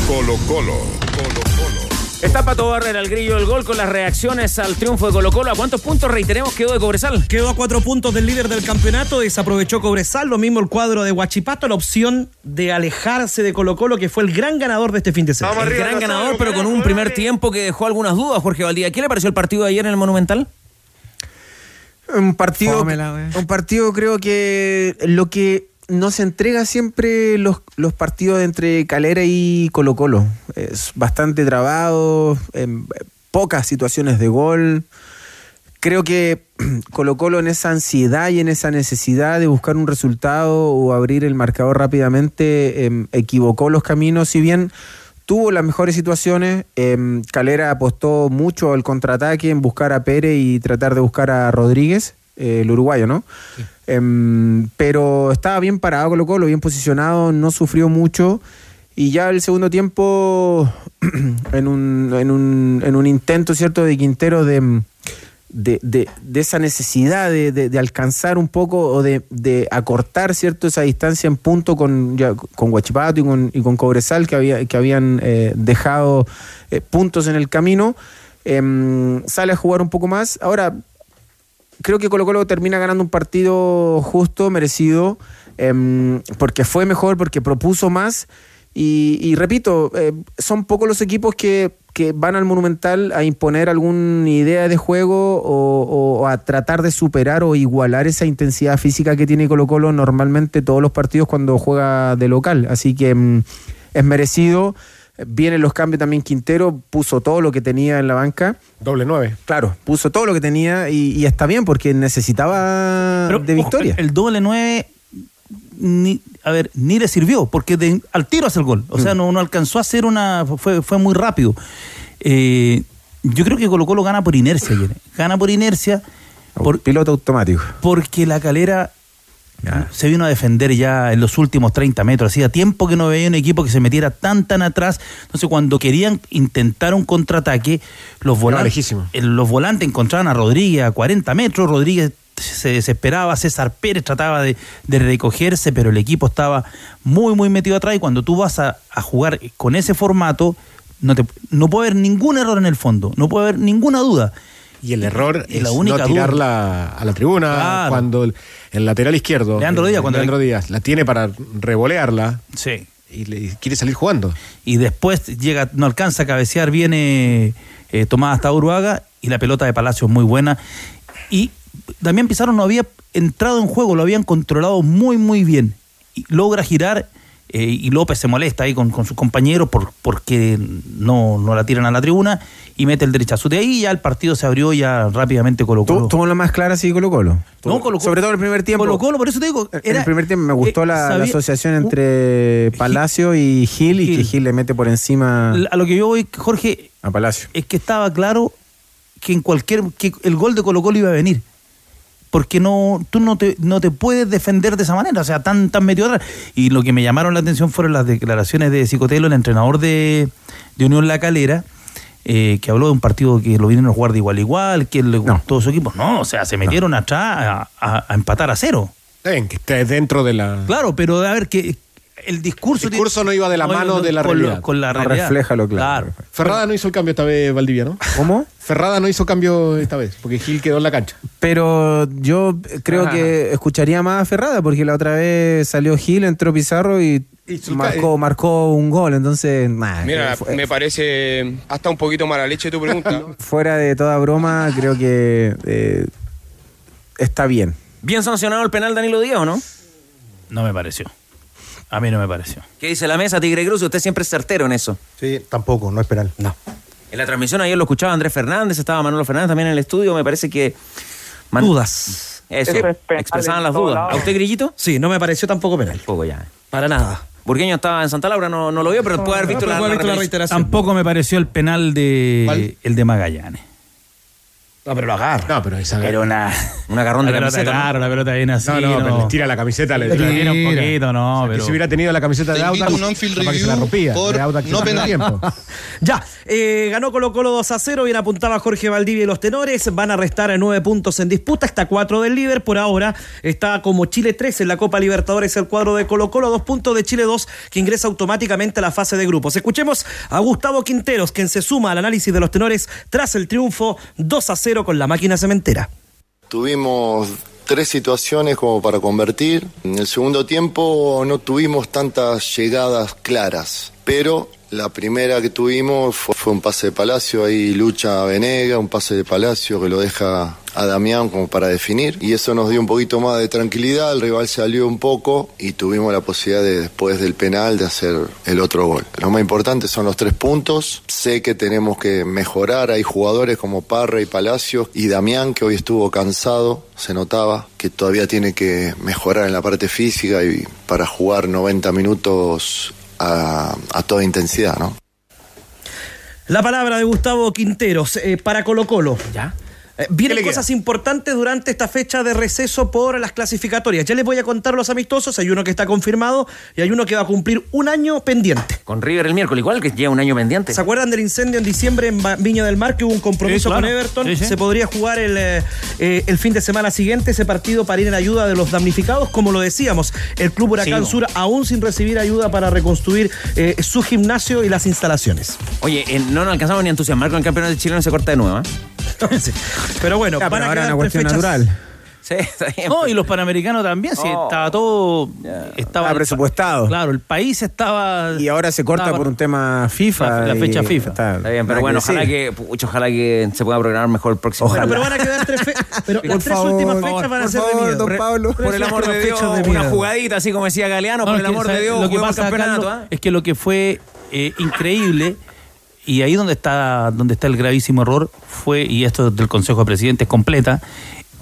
Colo Colo. Colo Colo. Está Pato Barrera, el grillo del gol con las reacciones al triunfo de Colo Colo. ¿A cuántos puntos reiteremos quedó de Cobresal? Quedó a cuatro puntos del líder del campeonato, desaprovechó Cobresal, lo mismo el cuadro de Huachipato, la opción de alejarse de Colo Colo, que fue el gran ganador de este fin de semana. El gran ganador, pero con un primer tiempo que dejó algunas dudas, Jorge Valdía. ¿Qué le pareció el partido de ayer en el Monumental? Un partido, Fómela, un partido creo que lo que nos entrega siempre los, los partidos entre Calera y Colo Colo. Es bastante trabado, em, pocas situaciones de gol. Creo que Colo Colo en esa ansiedad y en esa necesidad de buscar un resultado o abrir el marcador rápidamente em, equivocó los caminos, si bien tuvo las mejores situaciones. em, Calera apostó mucho al contraataque en buscar a Pérez y tratar de buscar a Rodríguez, eh, el uruguayo, ¿no? Em, pero estaba bien parado Colo Colo, bien posicionado, no sufrió mucho. Y ya el segundo tiempo, en un, en un, en un intento, ¿cierto?, de Quintero de, de, de- de esa necesidad de, alcanzar un poco o de, de acortar, ¿cierto?, esa distancia en punto con, ya, con Huachipato y con, y con Cobresal, que, había, que habían eh, dejado eh, puntos en el camino. Em, sale a jugar un poco más. Ahora, creo que Colo Colo termina ganando un partido justo, merecido, em, porque fue mejor, porque propuso más. Y, y repito, eh, son pocos los equipos que, que van al Monumental a imponer alguna idea de juego o, o- o a tratar de superar o igualar esa intensidad física que tiene Colo Colo normalmente todos los partidos cuando juega de local. Así que mm, es merecido. Vienen los cambios también Quintero, puso todo lo que tenía en la banca. Doble nueve. Claro, puso todo lo que tenía y, y está bien porque necesitaba Pero, de victoria. el, el doble 9, ni, a ver, ni le sirvió, porque de- al tiro hace el gol. O Mm. sea, no, no alcanzó a hacer una. Fue, fue muy rápido. Eh, yo creo que Colo Colo gana por inercia ayer. Gana por inercia. Por, piloto automático. Porque la calera se vino a defender ya en los últimos 30 metros. Hacía tiempo que no veía un equipo que se metiera tan tan atrás. Entonces, cuando querían intentar un contraataque, los volantes, eh, los volantes encontraban a Rodríguez a 40 metros. Rodríguez se desesperaba, César Pérez trataba de, de recogerse, pero el equipo estaba muy, muy metido atrás. Y cuando tú vas a, a jugar con ese formato, no, te, no puede haber ningún error en el fondo, no puede haber ninguna duda. Y el error Y es la única no duda- tirarla a la tribuna Claro. cuando el, el lateral izquierdo, Leandro Díaz, cuando Leandro le- Díaz, la tiene para revolearla Sí. y le quiere salir jugando. y después llega, no alcanza a cabecear, viene eh, Tomás hasta Uruaga y la pelota de Palacio es muy buena. Y Damián Pizarro no había entrado en juego, lo habían controlado muy, muy bien. Y logra girar eh, y López se molesta ahí con, con sus compañeros por, porque no, no la tiran a la tribuna y mete el derechazo. De ahí ya el partido se abrió ya rápidamente Colo Colo. Tuvo la más clara, sí, Colo Colo. No, Colo Colo. Sobre todo en el primer tiempo. Colo Colo, por eso te digo. en era- el primer tiempo me gustó eh, la, asociación entre Palacio y Gil y que Gil. Gil le mete por encima A lo que yo voy, Jorge, a Palacio. es que estaba claro que en cualquier que el gol de Colo Colo iba a venir. Porque no, tú no te, no te puedes defender de esa manera, o sea, tan, tan metido atrás. Y lo que me llamaron la atención fueron las declaraciones de Cicotelo, el entrenador de, de Unión La Calera, eh, que habló de un partido que lo vinieron a jugar de igual a igual, que le gustó su equipo. No, o sea, se metieron atrás a, a- a empatar a cero. Ven, que esté dentro de la. Claro, pero a ver, que el discurso. El discurso no iba de la mano de la con lo- realidad. Con la No realidad. refleja lo claro. Ferrada no hizo el cambio esta vez, Valdivia, ¿no? ¿Cómo? Ferrada no hizo cambio esta vez, porque Gil quedó en la cancha. Pero yo creo Ah. que escucharía más a Ferrada, porque la otra vez salió Gil, entró Pizarro y marcó, marcó un gol. Entonces, nada. Mira, me parece hasta un poquito mala leche tu pregunta. fuera de toda broma, creo que eh, está bien. Bien sancionado el penal Danilo Díaz, ¿o no? No me pareció. A mí no me pareció. ¿Qué dice la mesa, Tigre Cruz? Usted siempre es certero en eso. Sí, tampoco, no es penal. No. En la transmisión ayer lo escuchaba Andrés Fernández, estaba Manuel Fernández también en el estudio. Me parece que. Man- Dudas. Eso, Eso es expresaban las dudas. ¿A usted, Grillito? Sí, no me pareció tampoco penal. Poco ya. Para nada. Burgueño estaba en Santa Laura, no, no lo vio, pero puede haber visto, pero la, puede haber visto la reiteración. Tampoco me pareció el penal de ¿Cuál? el de Magallanes. No, pero lo agarra. No, pero esa Era una, un agarrón de la pelota, camiseta, ¿no? Claro, la pelota viene así. No, no, pero le tira la camiseta, le Le tira. tira un poquito, no, O sea, que pero. si hubiera tenido la camiseta de Te Audax, a un capaz que se la review rompía. por de Audax no penal. tiempo. Ya, eh, ganó Colo Colo 2 a 0, bien apuntaba Jorge Valdivia y los tenores, van a restar nueve puntos en disputa, está 4 del líder, por ahora está como Chile 3 en la Copa Libertadores el cuadro de Colo Colo, dos puntos de Chile 2 que ingresa automáticamente a la fase de grupos. Escuchemos a Gustavo Quinteros, quien se suma al análisis de los tenores tras el triunfo 2 a 0 con la máquina cementera. Tuvimos tres situaciones como para convertir. En el segundo tiempo no tuvimos tantas llegadas claras, pero la primera que tuvimos fue, un pase de Palacio, ahí lucha Venega, un pase de Palacio que lo deja a Damián como para definir. Y eso nos dio un poquito más de tranquilidad, el rival salió un poco y tuvimos la posibilidad de después del penal de hacer el otro gol. Lo más importante son los tres puntos, sé que tenemos que mejorar, hay jugadores como Parra y Palacio y Damián que hoy estuvo cansado, se notaba que todavía tiene que mejorar en la parte física y para jugar 90 minutos a, a toda intensidad, ¿no? La palabra de Gustavo Quinteros eh, para Colo Colo. ¿Ya? Eh, vienen ¿Qué le cosas importantes durante esta fecha de receso por las clasificatorias. Ya les voy a contar los amistosos. Hay uno que está confirmado y hay uno que va a cumplir un año pendiente. Con River el miércoles, igual que lleva un año pendiente. ¿Se acuerdan del incendio en diciembre en Viña del Mar que hubo un compromiso Sí, claro. con Everton? Sí, sí. Se podría jugar el, eh, eh, el fin de semana siguiente ese partido para ir en ayuda de los damnificados. Como lo decíamos, el Club Huracán Sí. Sur aún sin recibir ayuda para reconstruir eh, su gimnasio y las instalaciones. Oye, eh, no nos alcanzamos ni a entusiasmar con el campeonato chileno, se corta de nuevo, ¿eh? Pero bueno, Ya, van pero ahora una cuestión fechas- natural. Sí, está bien. No, y los panamericanos también, sí, Oh. estaba todo. Estaba presupuestado. Claro, el país estaba. Y ahora se corta por un tema FIFA. La- fecha FIFA. está- Está bien, pero bueno, ojalá que, ojalá que se pueda programar mejor el próximo Ojalá. año. Pero van a quedar tres fe- pero Por las tres últimas fechas van a por ser de favor, miedo. don Pablo. Por el amor de Dios, fechas de una jugadita, así como decía Galeano, por el que, amor de. Dios, lo que pasa, campeonato. Carlos, ¿ah? es que lo que fue eh, increíble y ahí donde está donde está el gravísimo error fue y esto del Consejo de Presidentes completa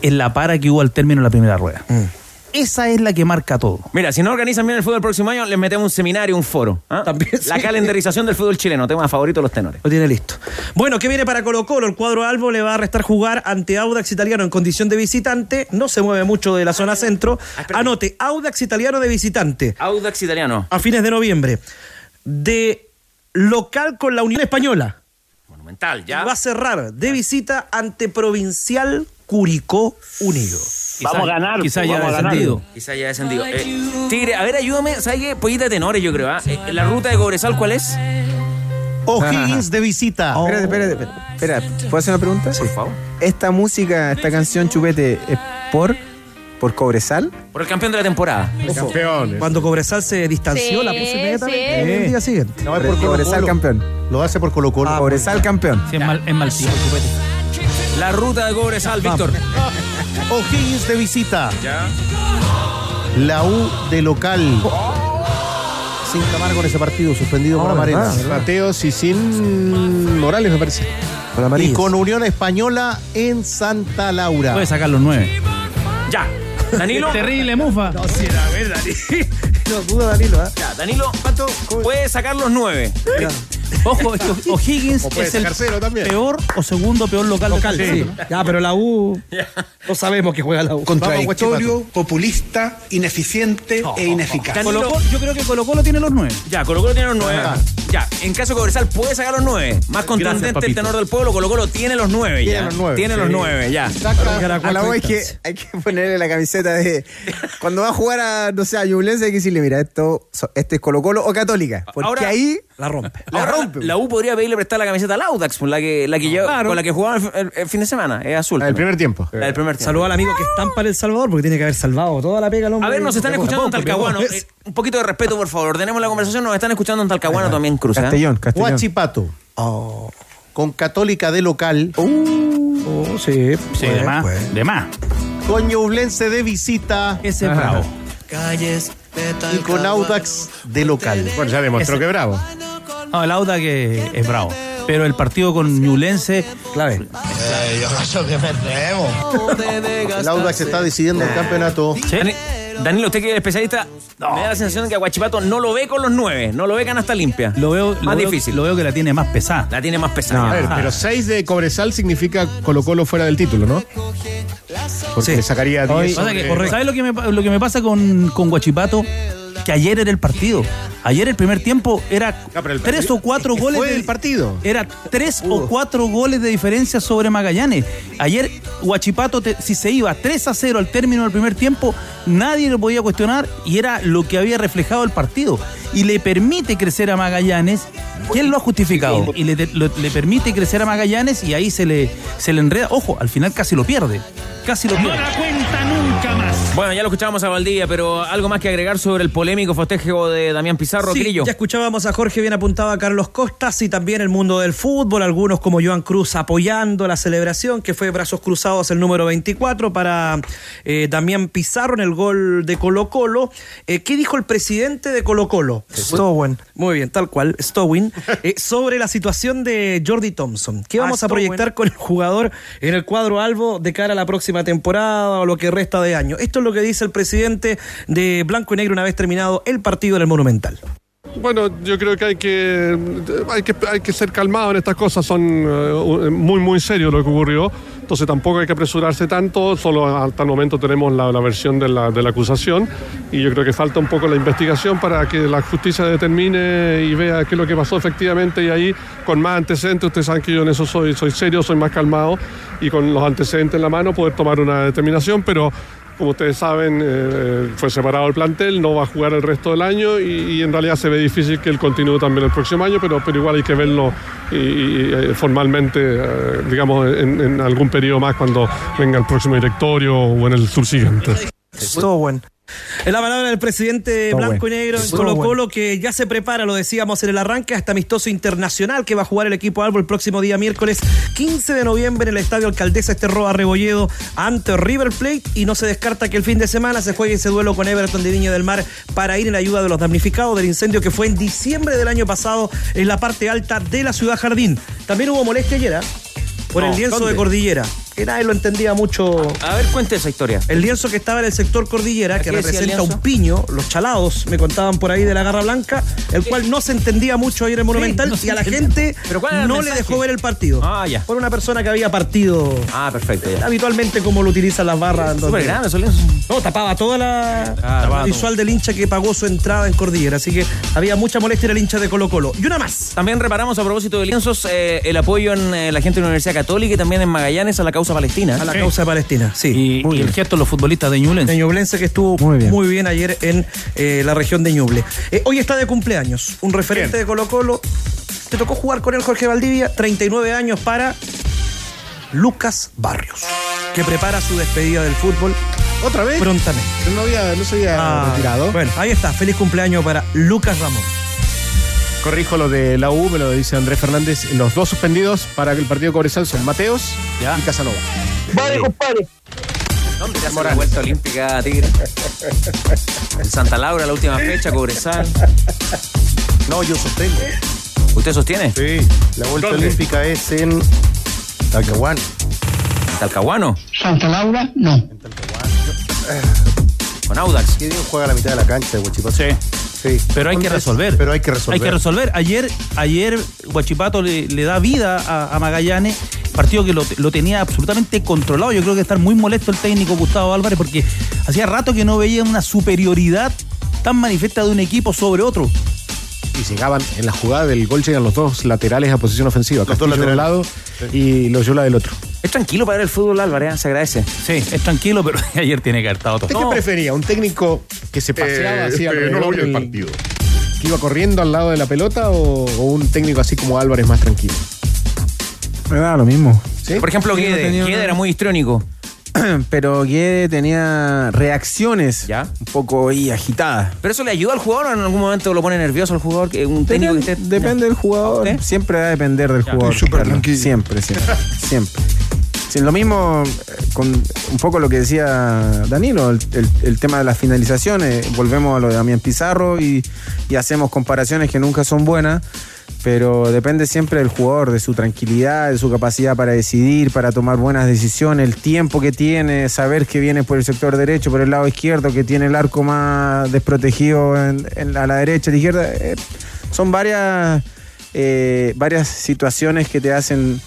en la para que hubo al término de la primera rueda. Mm. Esa es la que marca todo. Mira, si no organizan bien el fútbol el próximo año, les metemos un seminario, un foro. ¿ah? También, La sí. calendarización del fútbol chileno, tema favorito de los tenores. Lo tiene listo. Bueno, ¿qué viene para Colo Colo? El cuadro Albo le va a restar jugar ante Audax Italiano en condición de visitante. No se mueve mucho de la zona centro. Anote, Audax Italiano de visitante Audax italiano. a fines de noviembre. De local con la Unión Española. Monumental, ya. Va a cerrar de visita ante Provincial Curicó Unido. Vamos a ganar. Quizá ya descendido. Quizá ya descendido. Eh, Tigre, a ver, ayúdame. ¿Sabes qué? Pollita de tenores, yo creo. ¿ah? Eh, la ruta de Cobresal, ¿cuál es? O'Higgins de visita. Espérate, espérate, espérate. Espera, ¿puedo hacer una pregunta? Por favor. ¿Esta música, esta canción Chupete, es por, por Cobresal? Por el campeón de la temporada. Campeones. Cuando Cobresal se distanció, Sí, la puso inmediatamente sí. el día siguiente. No, es por Colo Cobresal Colo. campeón. Lo hace por Colo Colo. Ah, Cobresal campeón. Sí, es mal, es mal tipo, chupete. La ruta de Cobresal, Víctor. O'Higgins de visita. Ya. La U de local. Sin Camargo con ese partido, suspendido por Oh, Amarena. verdad. Mateos y sin Morales, me parece. Con Y amarillos. con Unión Española en Santa Laura. Puede sacar los nueve. Ya. Danilo. Terrible mufa. Sí, a ver, Danilo. No duda, Danilo. ¿eh? Ya, Danilo, ¿cuánto? Puede sacar los nueve. Ojo, O'Higgins es el también. peor o segundo peor local, Local, del sí. Ya, pero la U. No sabemos que juega la U. Contradictorio, populista, ineficiente e ineficaz. Danilo- yo creo que Colo Colo tiene los nueve. Ya, Colo Colo tiene los nueve. Ya, en caso de Cobresal puede sacar los nueve. Más contundente el tenor del pueblo, Colo Colo tiene los nueve Tiene ya. los nueve, Tiene los nueve, ya. A la U hay que, hay que ponerle la camiseta de. Cuando va a jugar a, no sé, a Ñublense, hay que decirle, mira, esto, este es Colo-Colo o Católica. Porque Ahora- ahí. La rompe. La Ahora, rompe. La U podría pedirle prestar la camiseta al Audax, pues, la que, la que lleva- Claro. con la que jugaban el, el- el fin de semana. Es azul. El primer tiempo. La del primer tiempo. Saludos al amigo que está para El Salvador porque tiene que haber salvado toda la pega al hombre. A ver, nos están escuchando en Talcahuano. Eh, un poquito de respeto, por favor. Ordenemos la conversación. Nos están escuchando en Talcahuano también, Cruz. ¿eh? Castellón, Castellón. Huachipato. Con Católica de local. Oh, sí. Sí, de más. De más. Con Ñublense de visita. Ese es bravo. Y con Audax de local. Bueno, ya demostró Ese- que bravo. No, el Auda que es bravo. Pero el partido con Ñublense, Clave. El Audax está decidiendo el campeonato. Dani- Danilo, usted que es especialista, me da la sensación de que Aguachipato no lo ve con los nueve. No lo ve canasta limpia. lo veo, Más lo veo- difícil. Lo veo que la tiene más pesada. La tiene más pesada. A ver, pero 6 de Cobresal significa Colo Colo fuera del título, ¿no? Porque Sí. le sacaría 10 Pasa sobre- que, ¿Sabes lo que, me, lo que me pasa con, con Guachipato? Que ayer era el partido. Ayer el primer tiempo era el tres o cuatro es que goles fue de- el partido. Era tres o cuatro goles de diferencia sobre Magallanes. Ayer Guachipato, te- si se iba 3 a 0 al término del primer tiempo, nadie lo podía cuestionar y era lo que había reflejado el partido. Y le permite crecer a Magallanes. ¿Quién lo ha justificado? Y le, lo- le permite crecer a Magallanes y ahí se le, se le enreda. Ojo, al final casi lo pierde. Casi lo pierde. cuenta nunca más. Bueno, ya lo escuchábamos a Valdivia, pero algo más que agregar sobre el polémico festejo de Damián Pizarro, Sí, Grillo. ya escuchábamos a Jorge bien apuntado a Carlos Costas y también el mundo del fútbol, algunos como Joan Cruz apoyando la celebración que fue brazos cruzados el número 24 para eh, Damián Pizarro en el gol de Colo Colo. Eh, ¿Qué dijo el presidente de Colo Colo? Stowen. Muy bien, tal cual, Stowin, eh, sobre la situación de Jordi Thompson. ¿Qué Ah, vamos a proyectar con el jugador en el cuadro albo de cara a la próxima temporada o lo que resta de año? Esto es lo que dice el presidente de Blanco y Negro una vez terminado el partido en el Monumental. Bueno, yo creo que hay que, hay que, hay que ser calmado en estas cosas, son eh, muy, muy serios lo que ocurrió, entonces tampoco hay que apresurarse tanto, solo hasta el momento tenemos la, la versión de la, de la acusación. Y yo creo que falta un poco la investigación para que la justicia determine y vea qué es lo que pasó efectivamente. Y ahí con más antecedentes, ustedes saben que yo en eso soy, soy serio, soy más calmado. Y con los antecedentes en la mano poder tomar una determinación, pero como ustedes saben, eh, fue separado el plantel, no va a jugar el resto del año y, en realidad se ve difícil que él continúe también el próximo año, pero, pero igual hay que verlo eh, formalmente, eh, digamos, en, en algún periodo más cuando venga el próximo directorio o en el subsiguiente. Stowen. Es la palabra del presidente Blanco y Negro en Colo. Colo que ya se prepara, lo decíamos en el arranque, hasta amistoso internacional que va a jugar el equipo Albo el próximo día miércoles 15 de noviembre en el Estadio Alcaldesa Esterroa Rebolledo ante River Plate y no se descarta que el fin de semana se juegue ese duelo con Everton de Viña del Mar para ir en ayuda de los damnificados del incendio que fue en diciembre del año pasado en la parte alta de la ciudad Jardín. También hubo molestia ayer ¿ah? por No, el lienzo ¿dónde? de Cordillera, que nadie lo entendía mucho. A ver, cuente esa historia. El lienzo que estaba en el sector cordillera, que representa un piño, los chalados, me contaban por ahí de la Garra Blanca, el cual no se entendía mucho ayer en Monumental no y a la gente ¿Pero cuál era el no le dejó ver el partido. Ah, ya. Por una persona que había partido Ah, perfecto, ya. habitualmente como lo utilizan las barras. Súper donde- grande esos lienzos. No, tapaba toda la, Ah, tapaba visual del hincha que pagó su entrada en Cordillera, así que había mucha molestia en el hincha de Colo Colo. Y una más. También reparamos a propósito de lienzos eh, el apoyo en eh, la gente de la Universidad Católica y también en Magallanes a la causa palestina. A la causa de Palestina, sí. Y, muy y el gesto de los futbolistas de Ñublense. de Ñublense que estuvo Muy muy bien. bien, ayer en eh, la región de Ñuble. Eh, hoy está de cumpleaños, un referente de Colo Colo. Te tocó jugar con él Jorge Valdivia, 39 años para Lucas Barrios, que prepara su despedida del fútbol ¿Otra vez? prontamente. No, había, no se había Ah, retirado. Bueno, ahí está, feliz cumpleaños para Lucas Ramón. Corrijo lo de la U, me lo dice Andrés Fernández. Los dos suspendidos para el partido de Cobresal son Mateos Ya. y Casanova. Vale, compadre. ¿Dónde te hace la vuelta olímpica, Tigre? En Santa Laura, la última fecha, Cobresal. No, yo sostengo. ¿Usted sostiene? Sí, la vuelta ¿Dónde? olímpica es en Talcahuano. ¿Talcahuano? Santa Laura, no. ¿Con Audax? ¿Qué día juega la mitad de la cancha de Huachipato? Sí. Pero hay que resolver. Pero hay que resolver. Hay que resolver. Ayer, ayer Guachipato le, le da vida a, a Magallanes, partido que lo, lo tenía absolutamente controlado. Yo creo que estar muy molesto el técnico Gustavo Álvarez porque hacía rato que no veía una superioridad tan manifiesta de un equipo sobre otro. Y llegaban en la jugada del gol, llegan los dos laterales a posición ofensiva. Los dos Castillo de un lado y Loyola del otro. Es tranquilo para ver el fútbol, Álvarez, ¿eh? se agradece. Sí, es tranquilo, pero ayer tiene que haber estado ¿Usted todo. qué prefería? ¿Un técnico que se paseaba Eh, así eh, alrededor no lo vi el partido. que iba corriendo al lado de la pelota o, o un técnico así como Álvarez más tranquilo? Me da lo mismo. Por ejemplo, Sí, Guede. Guede era muy histrónico. Pero Guede tenía reacciones un poco ahí agitadas. ¿Pero eso le ayuda al jugador o en algún momento lo pone nervioso al jugador? que Un técnico que esté... Depende del jugador. Siempre va a depender del Ya. jugador. Tranquilo. Siempre, siempre. siempre. Sí, lo mismo eh, con un poco lo que decía Danilo, el, el- el tema de las finalizaciones. Volvemos a lo de Damián Pizarro y, y hacemos comparaciones que nunca son buenas, pero depende siempre del jugador, de su tranquilidad, de su capacidad para decidir, para tomar buenas decisiones, el tiempo que tiene, saber que viene por el sector derecho, por el lado izquierdo, que tiene el arco más desprotegido en- a la derecha, a la izquierda. eh, son varias, eh, varias situaciones que te hacen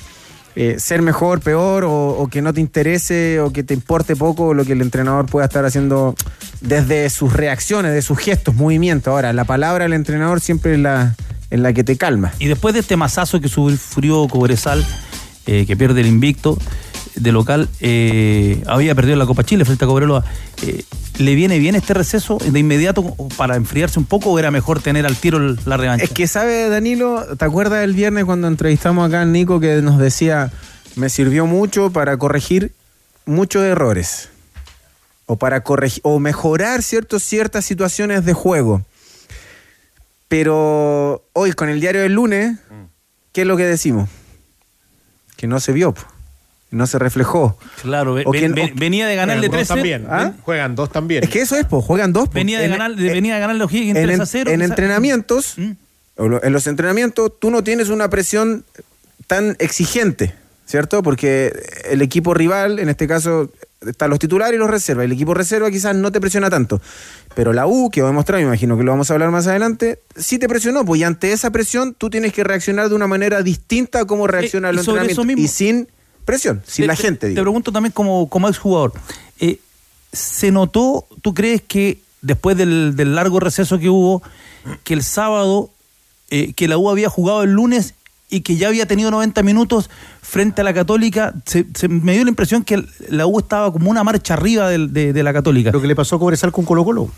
eh, ser mejor, peor, o, o que no te interese, o que te importe poco lo que el entrenador pueda estar haciendo desde sus reacciones, de sus gestos, movimientos. Ahora, la palabra del entrenador siempre la, es la que te calma. Y después de este mazazo que sufrió Cobresal, eh, que pierde el invicto de local, eh, había perdido la Copa Chile frente a Cobreloa. eh, ¿Le viene bien este receso de inmediato para enfriarse un poco o era mejor tener al tiro la revancha? Es que, ¿sabe, Danilo? ¿Te acuerdas el viernes cuando entrevistamos acá a Nico que nos decía, me sirvió mucho para corregir muchos errores? O para corregir, o mejorar ciertos, ciertas situaciones de juego. Pero hoy, con el diario del lunes, ¿qué es lo que decimos? Que no se vio, po. no se reflejó. Claro, ven- que- ven- o- venía de ganarle Juegan 3 dos también. ¿Ah? Juegan dos también. Es que eso es, pues, juegan dos. po. Venía de En- ganar, de- venía de ganar los Higgins en, 3 en- a 0. en quizá- entrenamientos, lo- en los entrenamientos, tú no tienes una presión tan exigente, ¿cierto? Porque el equipo rival, en este caso, están los titulares y los reservas. El equipo reserva quizás no te presiona tanto. Pero la U, que va a demostrar, me imagino que lo vamos a hablar más adelante, sí te presionó. Pues y ante esa presión, tú tienes que reaccionar de una manera distinta a cómo reacciona y el entrenamiento. Y sin presión, sin Te- la te- gente. Te digo. pregunto también como, como exjugador. Eh, ¿Se notó, tú crees que después del, del largo receso que hubo, que el sábado, eh, que la U había jugado el lunes y que ya había tenido 90 minutos frente a la Católica, se, se- me dio la impresión que la U estaba como una marcha arriba de, de la Católica. Lo que le pasó a Cobresal con Colo Colo.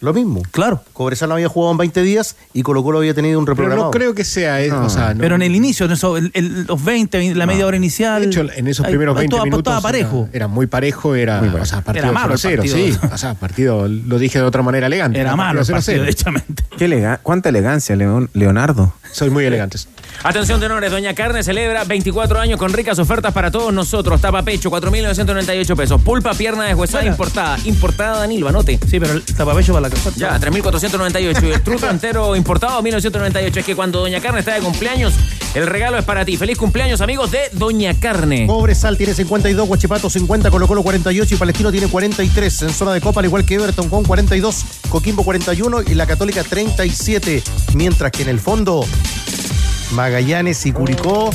Lo mismo. Claro. Cobresal no había jugado en 20 días y Colo Colo había tenido un Pero reprogramado. no creo que sea, o sea, no- Pero en el inicio, en eso, el- el- los 20, la media hora inicial. De hecho, en esos primeros ahí 20 todo- minutos parejo. Era, era muy parejo, era, o sea, partido Era malo el 0 partido. sí, o sea, partido, lo dije de otra manera elegante. Era malo el 0 partido, derechamente. Qué elega- ¿Cuánta elegancia, León- Leonardo? Soy muy elegante. Atención, tenores. Doña Carne celebra 24 años con ricas ofertas para todos nosotros. Tapa pecho, 4.998 pesos. Pulpa, pierna deshuesada importada. Importada, Danilo, anote. Sí, pero el tapapecho para la casa. Ya, 3.498. Y el truto entero importado, 1.998. Es que cuando Doña Carne está de cumpleaños, el regalo es para ti. Feliz cumpleaños, amigos de Doña Carne. Cobresal tiene 52, Guachipato 50, Colo Colo 48 y Palestino tiene 43. En zona de Copa, al igual que Everton con 42, Coquimbo 41 y la Católica 37. Mientras que en el fondo, Magallanes y Curicó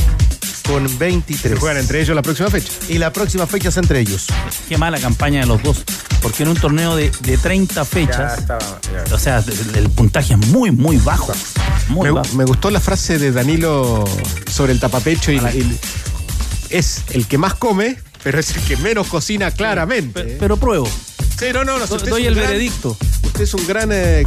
con 23. Se juegan entre ellos la próxima fecha. Y la próxima fecha es entre ellos. Qué mala campaña de los dos. Porque en un torneo de, de 30 fechas, o sea, el, el puntaje es muy, muy bajo. Muy Me, bajo. me gustó la frase de Danilo sobre el tapapecho y, y- es el que más come, pero es el que menos cocina claramente. Pe- Pero pruebo. Sí, no, no, no. si doy el gran- veredicto. Usted es un gran. eh,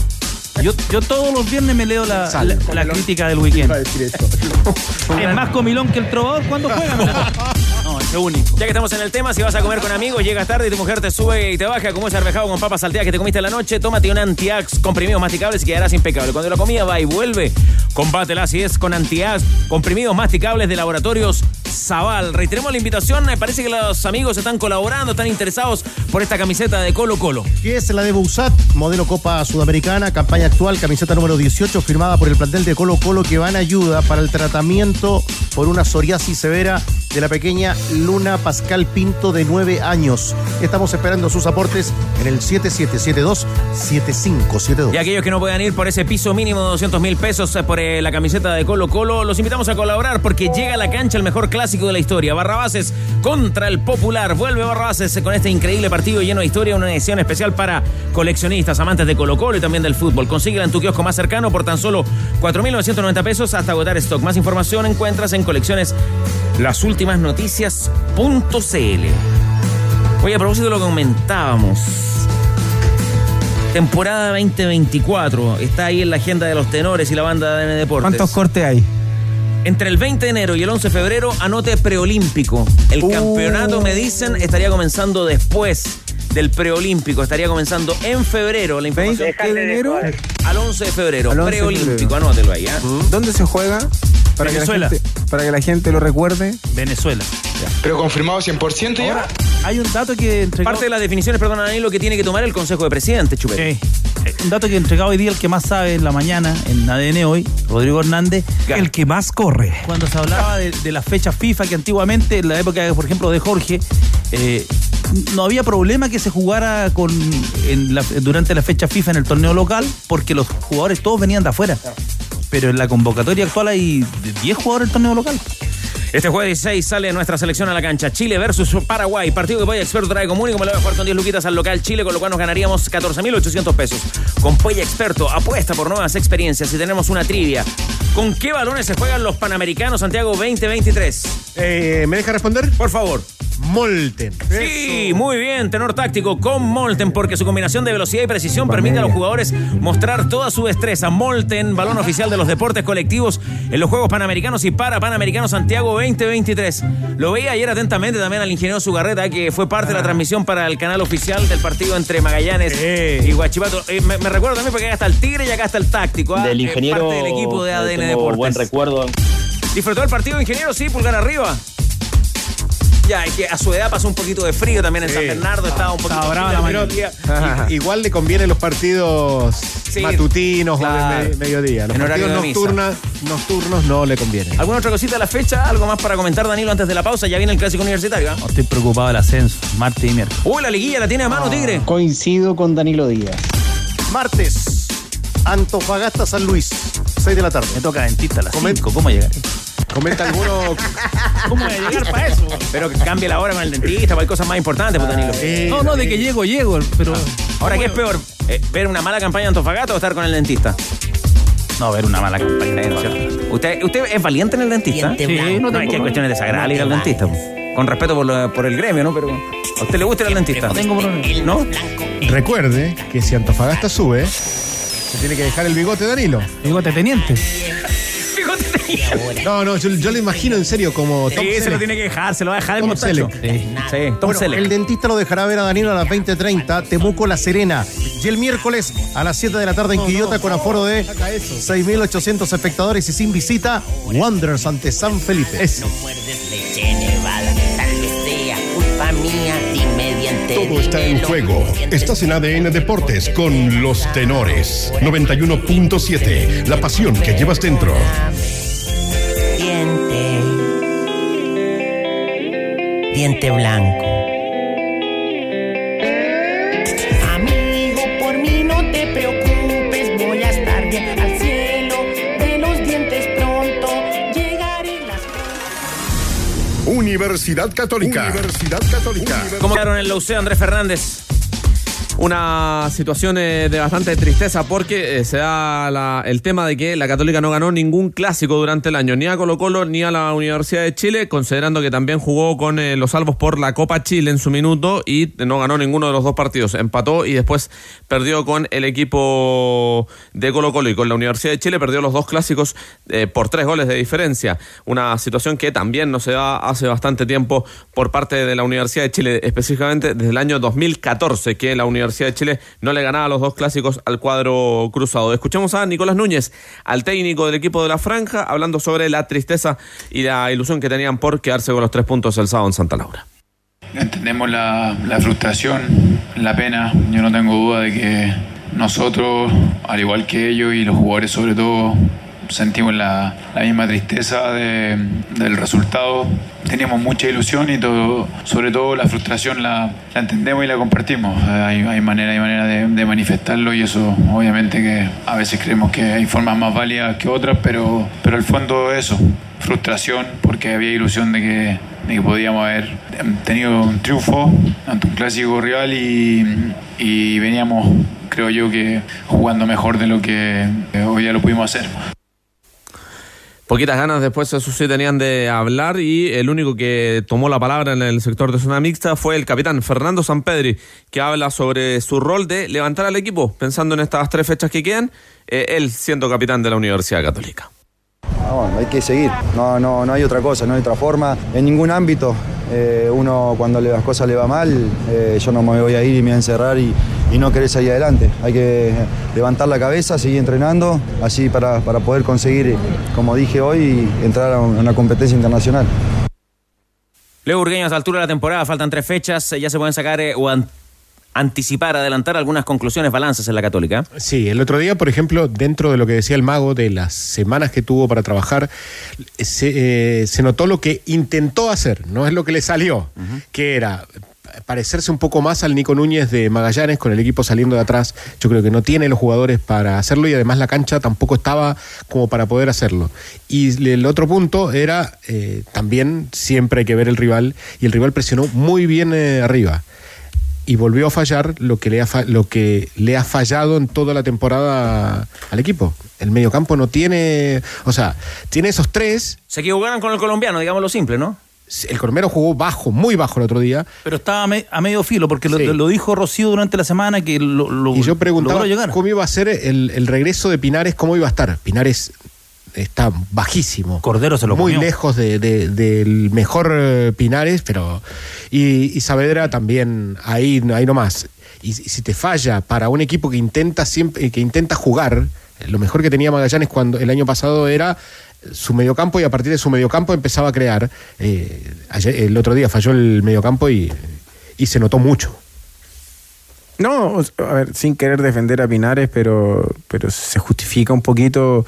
Yo, yo todos los viernes me leo la, Sal, la- la crítica del weekend. Es más comilón que el trovador cuando juega. único. Ya que estamos en el tema, si vas a comer con amigos, llegas tarde y tu mujer te sube y te baja como ese arvejado con papas salteadas que te comiste en la noche, tómate un antiax comprimidos masticables y quedarás impecable. Cuando la comida va y vuelve, combátela si es con antiax comprimidos masticables de laboratorios Zaval. Reiteremos la invitación, me parece que los amigos están colaborando, están interesados por esta camiseta de Colo Colo. que es la de Bousat, modelo Copa Sudamericana, campaña actual, camiseta número 18, firmada por el plantel de Colo Colo, que va en ayuda para el tratamiento por una psoriasis severa de la pequeña Luna Pascal Pinto de 9 años. Estamos esperando sus aportes en el 7772-7572. Y aquellos que no puedan ir por ese piso mínimo de 200 mil pesos eh, por eh, la camiseta de Colo Colo, los invitamos a colaborar porque llega a la cancha el mejor clásico de la historia. Barrabases contra el Popular. Vuelve Barrabases con este increíble partido lleno de historia, una edición especial para coleccionistas, amantes de Colo Colo y también del fútbol. Consíguela en tu kiosco más cercano por tan solo 4.990 pesos hasta agotar stock. Más información encuentras en colecciones las últimas noticias.cl. Oye, a propósito de lo que comentábamos. Temporada 2024 está ahí en la agenda de los tenores y la banda de ADN Deportes. ¿Cuántos cortes hay? Entre el 20 de enero y el 11 de febrero, anote preolímpico. El Uh. campeonato, me dicen, estaría comenzando después del preolímpico. Estaría comenzando en febrero. La información. ¿20 de enero? Al 11 de febrero. Al 11 de preolímpico, anótelo ahí. ¿ah? ¿Dónde se juega? Para Venezuela. Que la gente, para que la gente lo recuerde. Venezuela. Pero confirmado 100% ya. Ahora, hay un dato que entregó... Parte de las definiciones, perdón, Danilo, que tiene que tomar el Consejo de Presidentes, Chupete. Sí. Eh, Un dato que entregado hoy día el que más sabe en la mañana en ADN hoy, Rodrigo Hernández. El que más corre. Cuando se hablaba de, de las fechas FIFA, que antiguamente, en la época, por ejemplo, de Jorge, eh, no había problema que se jugara con en la- durante la fecha FIFA en el torneo local, porque los jugadores todos venían de afuera. Pero en la convocatoria actual hay 10 jugadores del torneo local. Este jueves 16 sale nuestra selección a la cancha. Chile versus Paraguay. Partido que Polla Experto trae común y como le voy a jugar con 10 luquitas al local Chile, con lo cual nos ganaríamos 14.800 pesos. Con Polla Experto, apuesta por nuevas experiencias y tenemos una trivia. ¿Con qué balones se juegan los Panamericanos Santiago 2023? Eh, ¿Me deja responder? Por favor. Molten. Sí, muy bien, tenor táctico con Molten, porque su combinación de velocidad y precisión permite a los jugadores mostrar toda su destreza. Molten, balón oficial de los deportes colectivos en los Juegos Panamericanos y para Panamericanos Santiago 2023. Lo veía ayer atentamente también al ingeniero Sugarreta, que fue parte de la transmisión para el canal oficial del partido entre Magallanes y Guachipato. Eh, me, me recuerdo también porque acá está el Tigre y acá está el táctico. ¿ah? Del Eh, ingeniero. parte del equipo de ADN Deportes. buen recuerdo. ¿Disfrutó el partido, ingeniero? Sí, pulgar arriba. Ya, es que a su edad pasó un poquito de frío también en San Bernardo, estaba un poquito brava frío la mañana. I- Igual le convienen los partidos matutinos claro. o de me- mediodía. Los En horario partidos de misa. nocturna- nocturnos no le convienen. ¿Alguna otra cosita de la fecha? ¿Algo más para comentar, Danilo, antes de la pausa? Ya viene el clásico universitario, ¿ah? Estoy preocupado del ascenso, martes y miércoles. Uy, la liguilla la tiene a mano, Tigre. Coincido con Danilo Díaz. Martes, Antofagasta San Luis, 6 de la tarde. Me toca dentista a las Comen- 5. ¿Cómo llegar? Comenta alguno. ¿Cómo voy a llegar para eso? Pero que cambie la hora con el dentista, hay cosas más importantes, pues, Danilo. No, no, de que llego, llego, pero. Ahora, ¿qué es peor? Eh, ¿Ver una mala campaña de Antofagasta o estar con el dentista? No, ver una mala campaña, ¿cierto? ¿Usted, ¿Usted es valiente en el dentista? Blanco. no, No que hay tengo cuestiones desagradables ir al dentista. pues. Con respeto por, lo- por el gremio, ¿no? Pero ¿a usted le gusta ir al dentista? No tengo problema. ¿No? Recuerde que si Antofagasta sube, se tiene que dejar el bigote Danilo. Bigote teniente. No, no, yo, yo lo imagino en serio como Tom Sí, se lo Selleck. tiene que dejar, se lo va a dejar el Tom muchacho. Selleck. Sí, sí, Tom Bueno, Selleck. el dentista lo dejará ver a Danilo a las 20.30, Temuco La Serena. Y el miércoles a las 7 de la tarde en Quillota con aforo de 6.800 espectadores y sin visita, Wanderers ante San Felipe. leche nevada, Todo está en juego. Estás en ADN Deportes con los tenores. 91.7. La pasión que llevas dentro. Diente. Diente blanco. Universidad Católica. Universidad Católica. ¿Cómo quedaron en la UCE, Andrés Fernández? Una situación eh, de bastante tristeza porque eh, se da el tema de que la Católica no ganó ningún clásico durante el año, ni a Colo Colo ni a la Universidad de Chile, considerando que también jugó con eh, los salvos por la Copa Chile en su minuto y no ganó ninguno de los dos partidos. Empató y después perdió con el equipo de Colo Colo y con la Universidad de Chile perdió los dos clásicos por tres goles de diferencia. Una situación que también no se da hace bastante tiempo por parte de la Universidad de Chile, específicamente desde el año 2014, que la Universidad de Chile no le ganaba los dos clásicos al cuadro cruzado. Escuchemos a Nicolás Núñez, al técnico del equipo de la Franja, hablando sobre la tristeza y la ilusión que tenían por quedarse con los tres puntos el sábado en Santa Laura. Entendemos la, la frustración, la pena. Yo no tengo duda de que nosotros, al igual que ellos y los jugadores sobre todo, sentimos la, misma tristeza de- del resultado. Teníamos mucha ilusión y todo, sobre todo la frustración la, entendemos y la compartimos. Hay, hay manera, hay manera de, de manifestarlo y eso obviamente que a veces creemos que hay formas más válidas que otras, pero, pero al fondo eso, frustración porque había ilusión de que, de que podíamos haber tenido un triunfo ante un clásico rival y, y veníamos, creo yo, que jugando mejor de lo que eh, hoy ya lo pudimos hacer. Poquitas ganas después, eso sí, tenían de hablar y el único que tomó la palabra en el sector de zona mixta fue el capitán Fernando Sampedri, que habla sobre su rol de levantar al equipo, pensando en estas tres fechas que quedan, eh, él siendo capitán de la Universidad Católica. Ah, bueno, hay que seguir, no, no, no hay otra cosa, no hay otra forma. En ningún ámbito, eh, uno cuando las cosas le va mal, eh, yo no me voy a ir y me voy a encerrar y, y no querer salir adelante. Hay que levantar la cabeza, seguir entrenando, así para, para poder conseguir, como dije hoy, entrar a una competencia internacional. Leo Urgueño, a esta altura de la temporada, faltan tres fechas, eh, ya se pueden sacar eh, anticipar, adelantar algunas conclusiones, balances en la Católica. Sí, el otro día, por ejemplo, dentro de lo que decía el mago, de las semanas que tuvo para trabajar, se, eh, se notó lo que intentó hacer, no es lo que le salió, que era parecerse un poco más al Nico Núñez de Magallanes con el equipo saliendo de atrás. Yo creo que no tiene los jugadores para hacerlo y además la cancha tampoco estaba como para poder hacerlo. Y el otro punto era eh, también siempre hay que ver el rival y el rival presionó muy bien eh, arriba y volvió a fallar lo que le ha fa- lo que le ha fallado en toda la temporada al equipo. El mediocampo no tiene, o sea, tiene esos tres. Se equivocaron con el colombiano, digámoslo simple, ¿no? El colombiano jugó bajo, muy bajo el otro día. Pero estaba a, me- a medio filo, porque lo, Sí. lo dijo Rocío durante la semana que lo, lo- Y yo preguntaba cómo iba a ser el, el regreso de Pinares, cómo iba a estar. Pinares está bajísimo. Cordero se lo Muy comió. lejos de- de- del mejor eh, Pinares, pero. Y, y Saavedra también ahí, ahí nomás. Y, y si te falla para un equipo que intenta siempre, que intenta jugar, eh, lo mejor que tenía Magallanes cuando el año pasado era su mediocampo y a partir de su mediocampo empezaba a crear. Eh, ayer- el otro día falló el mediocampo y, y se notó mucho. No, a ver, sin querer defender a Pinares, pero, pero se justifica un poquito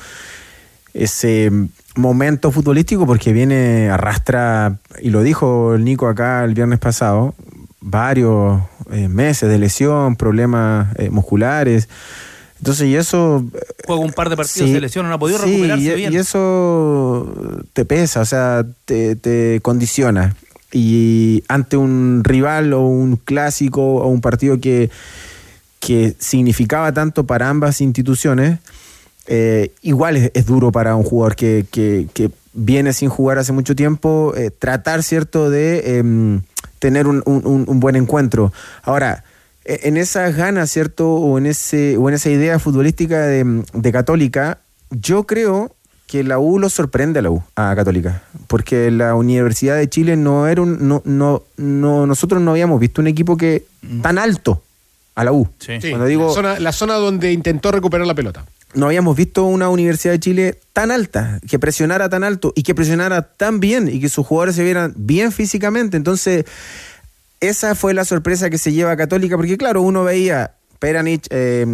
ese momento futbolístico porque viene, arrastra, y lo dijo el Nico acá el viernes pasado, varios eh, meses de lesión, problemas eh, musculares. Entonces, y eso Juega un par de partidos Sí, de lesión, no ha podido sí, recuperarse y, bien. y eso te pesa, o sea, te, te condiciona. Y ante un rival o un clásico o un partido que, que significaba tanto para ambas instituciones, eh, igual es, es duro para un jugador que, que- que viene sin jugar hace mucho tiempo, eh, tratar, ¿cierto?, de em, tener un, un- un- buen encuentro. Ahora, e- en esas ganas, ¿cierto?, o en, ese, o en esa idea futbolística de, de Católica, yo creo que la U lo sorprende a la U, a Católica, porque la Universidad de Chile no era un, no, no, no, nosotros no habíamos visto un equipo que tan alto a la U. Sí, Cuando digo la, zona, la zona donde intentó recuperar la pelota. no habíamos visto una Universidad de Chile tan alta, que presionara tan alto y que presionara tan bien y que sus jugadores se vieran bien físicamente. Entonces, esa fue la sorpresa que se lleva a Católica, porque claro, uno veía Peranich eh,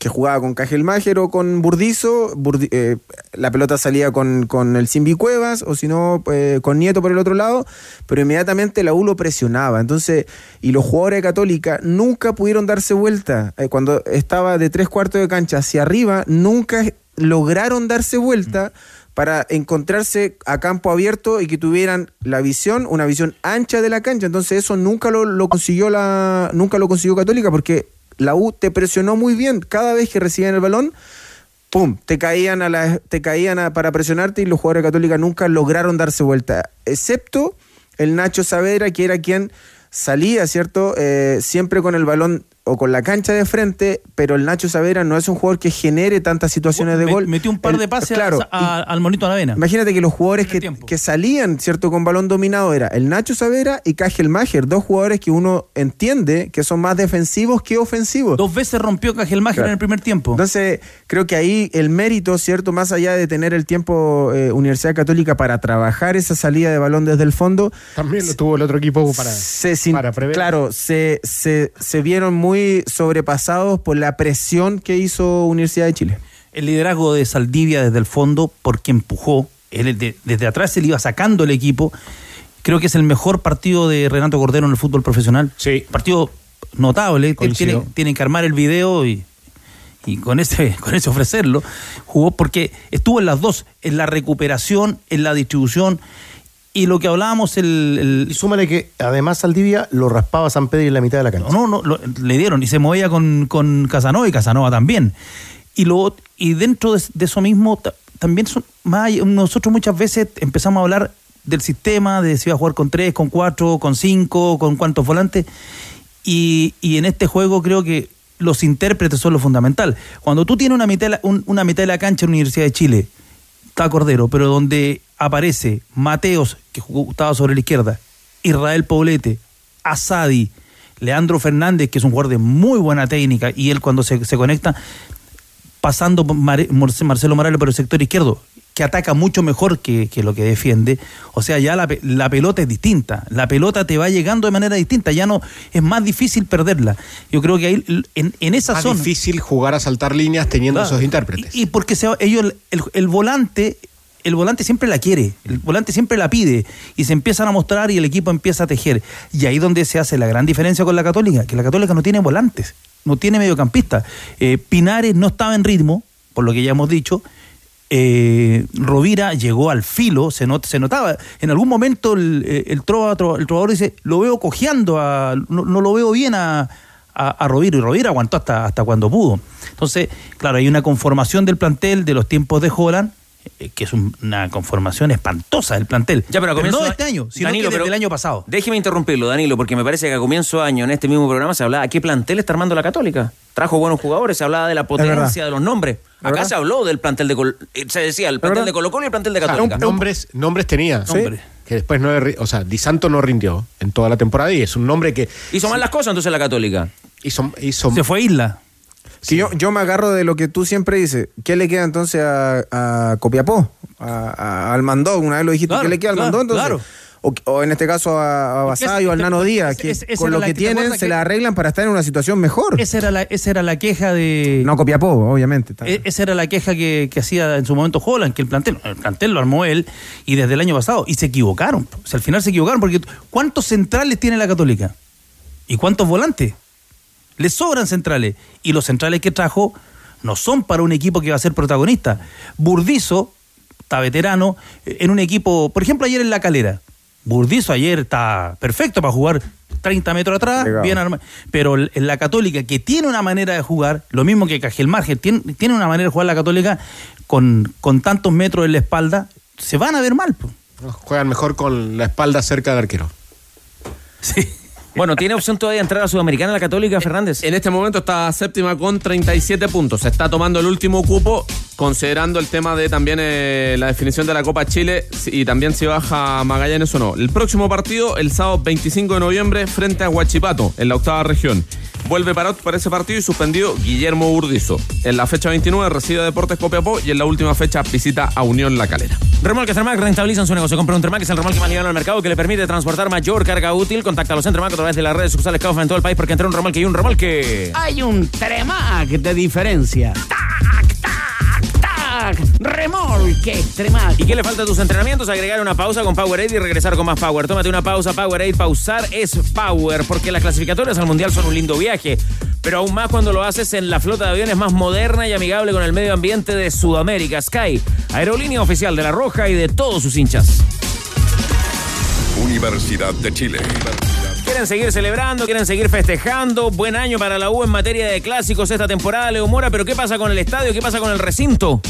que jugaba con Cajelmacher o con Burdizo, Burdi- eh, la pelota salía con, con el Simbi Cuevas o si no eh, con Nieto por el otro lado, pero inmediatamente la U lo presionaba. Entonces, y los jugadores de Católica nunca pudieron darse vuelta. Eh, cuando estaba de tres cuartos de cancha hacia arriba, nunca lograron darse vuelta para encontrarse a campo abierto y que tuvieran la visión, una visión ancha de la cancha. Entonces eso nunca lo, lo consiguió la, nunca lo consiguió Católica porque la U te presionó muy bien cada vez que recibían el balón. Pum, te caían a la, te caían para presionarte y los jugadores de Católica nunca lograron darse vuelta, excepto el Nacho Saavedra, que era quien salía, ¿cierto? Eh, siempre con el balón o con la cancha de frente, pero el Nacho Saavedra no es un jugador que genere tantas situaciones de Me- gol. Metió un par El- de pases claro, a- a- al monito Aravena. Imagínate que los jugadores que, que salían, ¿cierto? Con balón dominado era el Nacho Savera y Cajelmacher, dos jugadores que uno entiende que son más defensivos que ofensivos. Dos veces rompió Cajelmacher Claro. en el primer tiempo. Entonces, creo que ahí el mérito, ¿cierto? Más allá de tener el tiempo eh, Universidad Católica para trabajar esa salida de balón desde el fondo, También lo tuvo el otro equipo para, se sin- para prever. Claro, se, se, se vieron muy sobrepasados por la presión que hizo Universidad de Chile. el liderazgo de Saldivia desde el fondo, porque empujó, él de- desde atrás se le iba sacando el equipo. Creo que es el mejor partido de Renato Cordero en el fútbol profesional. Sí. Partido notable. Tienen que armar el video y, y con ese, con ese ofrecerlo. Jugó porque estuvo en las dos, en la recuperación, en la distribución. Y lo que hablábamos el, el- Y súmale que además Saldivia lo raspaba San Pedro en la mitad de la cancha. no, no, lo- le dieron y se movía con, con Casanova y Casanova también. Y, lo, y dentro de, de eso mismo, ta- también son, más nosotros muchas veces empezamos a hablar del sistema, de si iba a jugar con tres, con cuatro, con cinco, con cuántos volantes. Y, y en este juego creo que los intérpretes son lo fundamental. Cuando tú tienes una mitad de la, un- una mitad de la cancha en la Universidad de Chile, está Cordero, pero donde aparece Mateos, que estaba sobre la izquierda, Israel Poblete, Asadi, Leandro Fernández, que es un jugador de muy buena técnica, y él cuando se, se conecta, pasando Morce- Marcelo Morales por el sector izquierdo, que ataca mucho mejor que, que lo que defiende. O sea, ya la, la pelota es distinta. La pelota te va llegando de manera distinta. Ya no es más difícil perderla. Yo creo que ahí en, en esa Más zona. difícil jugar a saltar líneas teniendo Claro. esos intérpretes. Y porque se, ellos, el, el volante, el volante siempre la quiere, el volante siempre la pide y se empiezan a mostrar y el equipo empieza a tejer. Y ahí donde se hace la gran diferencia con la Católica, que la Católica no tiene volantes, no tiene mediocampista. Eh, Pinares no estaba en ritmo, por lo que ya hemos dicho. Eh, Rovira llegó al filo, se, not- se notaba. En algún momento el, eh, el, trova- tro- el trovador dice, lo veo cojeando, a- no, lo veo bien a, a, a Rovira, y Rovira aguantó hasta, hasta cuando pudo. Entonces, claro, hay una conformación del plantel de los tiempos de Holland, que es un- una conformación espantosa del plantel. Ya, pero a comienzo no de este año, sino Danilo, que desde pero- el año pasado. Déjeme interrumpirlo, Danilo, porque me parece que a comienzo de año en este mismo programa se hablaba qué plantel está armando la Católica. Trajo buenos jugadores, se hablaba de la potencia de los nombres. Acá verdad. se habló del plantel de Col- eh, se decía el plantel verdad. de Colo Colo y el plantel de O sea, Católica. nombres, nombres tenía. Sí. Nombre. Que después no. O sea, Di Santo no rindió en toda la temporada y es un nombre que. Hizo mal las cosas entonces la Católica. Hizo, hizo, Se fue a Isla. Si yo, yo me agarro de lo que tú siempre dices, ¿qué le queda entonces a, a Copiapó? A, a- al Mandó, una vez lo dijiste, Claro, ¿qué le queda al claro, Mandó entonces? claro. O, o en este caso a, a Basayo, es- al Nano Díaz, que es- con lo que que- ¿te tienen se que- la arreglan para estar en una situación mejor. Esa era la, esa era la queja de. No Copiapó, obviamente. E- Esa era la queja que, que hacía en su momento Holland, que el plantel, el plantel lo armó él y desde el año pasado. Y se equivocaron. O sea, al final se equivocaron porque ¿cuántos centrales tiene la Católica? ¿Y cuántos volantes? Le sobran centrales. Y los centrales que trajo no son para un equipo que va a ser protagonista. Burdizo está veterano eh, en un equipo, por ejemplo, ayer en La Calera. Burdizo ayer está perfecto para jugar 30 metros atrás, bien armado. Pero en la Católica, que tiene una manera de jugar, lo mismo que Cajelmargen, tiene, tiene una manera de jugar la Católica con, con tantos metros en la espalda, se van a ver mal. Juegan mejor con la espalda cerca del arquero. Bueno, ¿tiene opción todavía de entrar a Sudamericana la Católica, Fernández? En este momento está séptima con 37 puntos. Se está tomando el último cupo, considerando el tema de también eh, la definición de la Copa Chile y también si baja Magallanes o no. El próximo partido, el sábado 25 de noviembre, frente a Huachipato, en la octava región. Vuelve para, para ese partido y suspendido Guillermo Burdizo. En la fecha 29 recibe a Deportes Copiapó y en la última fecha visita a Unión La Calera. Remolques Tremac rentabilizan su negocio. Compra un Tremac, es el remolque más liviano del mercado que le permite transportar mayor carga útil. Contáctalos en Tremac a través de las redes sucursales Kaufman en todo el país porque entre un remolque y un remolque. Hay un Tremac de diferencia. ¡Tac, tac! Remolque Tremac. ¿Y qué le falta a tus entrenamientos? Agregar una pausa con Powerade y regresar con más Power. Tómate una pausa, Powerade. Pausar es Power, porque las clasificatorias al Mundial son un lindo viaje. Pero aún más cuando lo haces en la flota de aviones más moderna y amigable con el medio ambiente de Sudamérica. Sky, aerolínea oficial de La Roja y de todos sus hinchas. Universidad de Chile. Quieren seguir celebrando, quieren seguir festejando. Buen año para la U en materia de clásicos esta temporada, Leo Mora. Pero ¿qué pasa con el estadio? ¿Qué pasa con el recinto?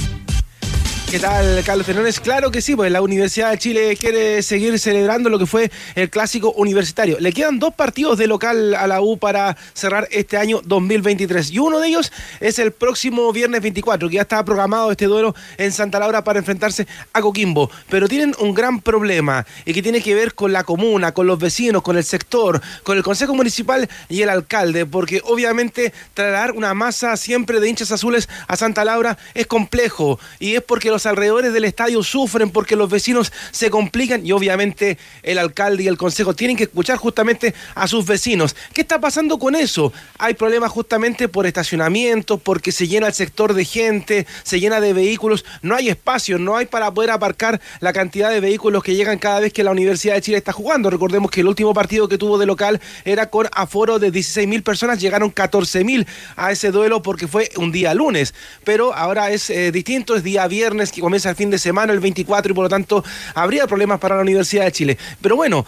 ¿Qué tal, Carlos Fernández? Claro que sí, pues la Universidad de Chile quiere seguir celebrando lo que fue el clásico universitario. Le quedan dos partidos de local a la U para cerrar este año 2023 y uno de ellos es el próximo viernes 24, que ya está programado este duelo en Santa Laura para enfrentarse a Coquimbo. Pero tienen un gran problema y que tiene que ver con la comuna, con los vecinos, con el sector, con el Consejo Municipal y el alcalde, porque obviamente trasladar una masa siempre de hinchas azules a Santa Laura es complejo y es porque los alrededores del estadio sufren porque los vecinos se complican y obviamente el alcalde y el consejo tienen que escuchar justamente a sus vecinos. ¿Qué está pasando con eso? Hay problemas justamente por estacionamiento, porque se llena el sector de gente, se llena de vehículos, no hay espacio, no hay para poder aparcar la cantidad de vehículos que llegan cada vez que la Universidad de Chile está jugando. Recordemos que el último partido que tuvo de local era con aforo de 16 mil personas, llegaron 14 mil a ese duelo porque fue un día lunes, pero ahora es eh, distinto, es día viernes que comienza el fin de semana, el 24, y por lo tanto habría problemas para la Universidad de Chile. Pero bueno,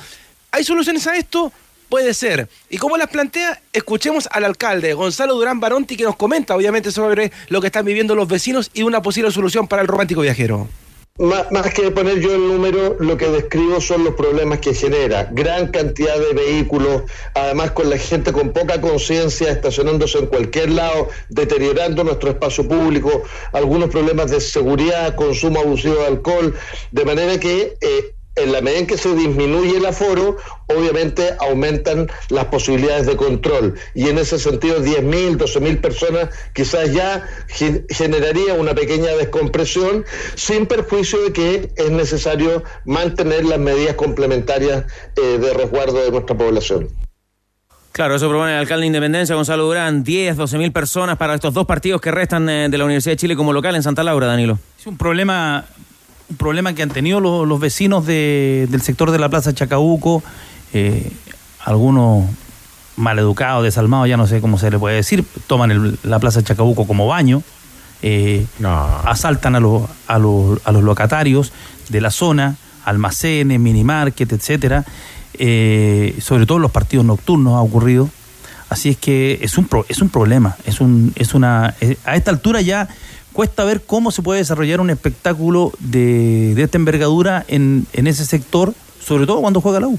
¿hay soluciones a esto? Puede ser. ¿Y cómo las plantea? Escuchemos al alcalde, Gonzalo Durán Baronti, que nos comenta obviamente sobre lo que están viviendo los vecinos y una posible solución para el romántico viajero. Más, que poner yo el número, lo que describo son los problemas que genera. Gran cantidad de vehículos, además con la gente con poca conciencia, estacionándose en cualquier lado, deteriorando nuestro espacio público, algunos problemas de seguridad, consumo abusivo de alcohol, de manera que... eh, en la medida en que se disminuye el aforo, obviamente aumentan las posibilidades de control. Y en ese sentido, 10.000, 12.000 personas quizás ya gen- generaría una pequeña descompresión, sin perjuicio de que es necesario mantener las medidas complementarias eh, de resguardo de nuestra población. Claro, eso propone el alcalde de Independencia, Gonzalo Durán. 10, 12 mil personas para estos dos partidos que restan eh, de la Universidad de Chile como local en Santa Laura, Danilo. Es un problema, un problema que han tenido los, los vecinos de- del sector de la Plaza Chacabuco, eh, algunos maleducados, desalmados, ya no sé cómo se le puede decir, toman el- la Plaza Chacabuco como baño, eh, asaltan a los, a, los, a los locatarios de la zona, almacenes, minimarket, etcétera, eh, sobre todo en los partidos nocturnos ha ocurrido. Así es que es un, pro- es un problema, es, un, es una... eh, a esta altura ya cuesta ver cómo se puede desarrollar un espectáculo de, de esta envergadura en, en ese sector, sobre todo cuando juega la U.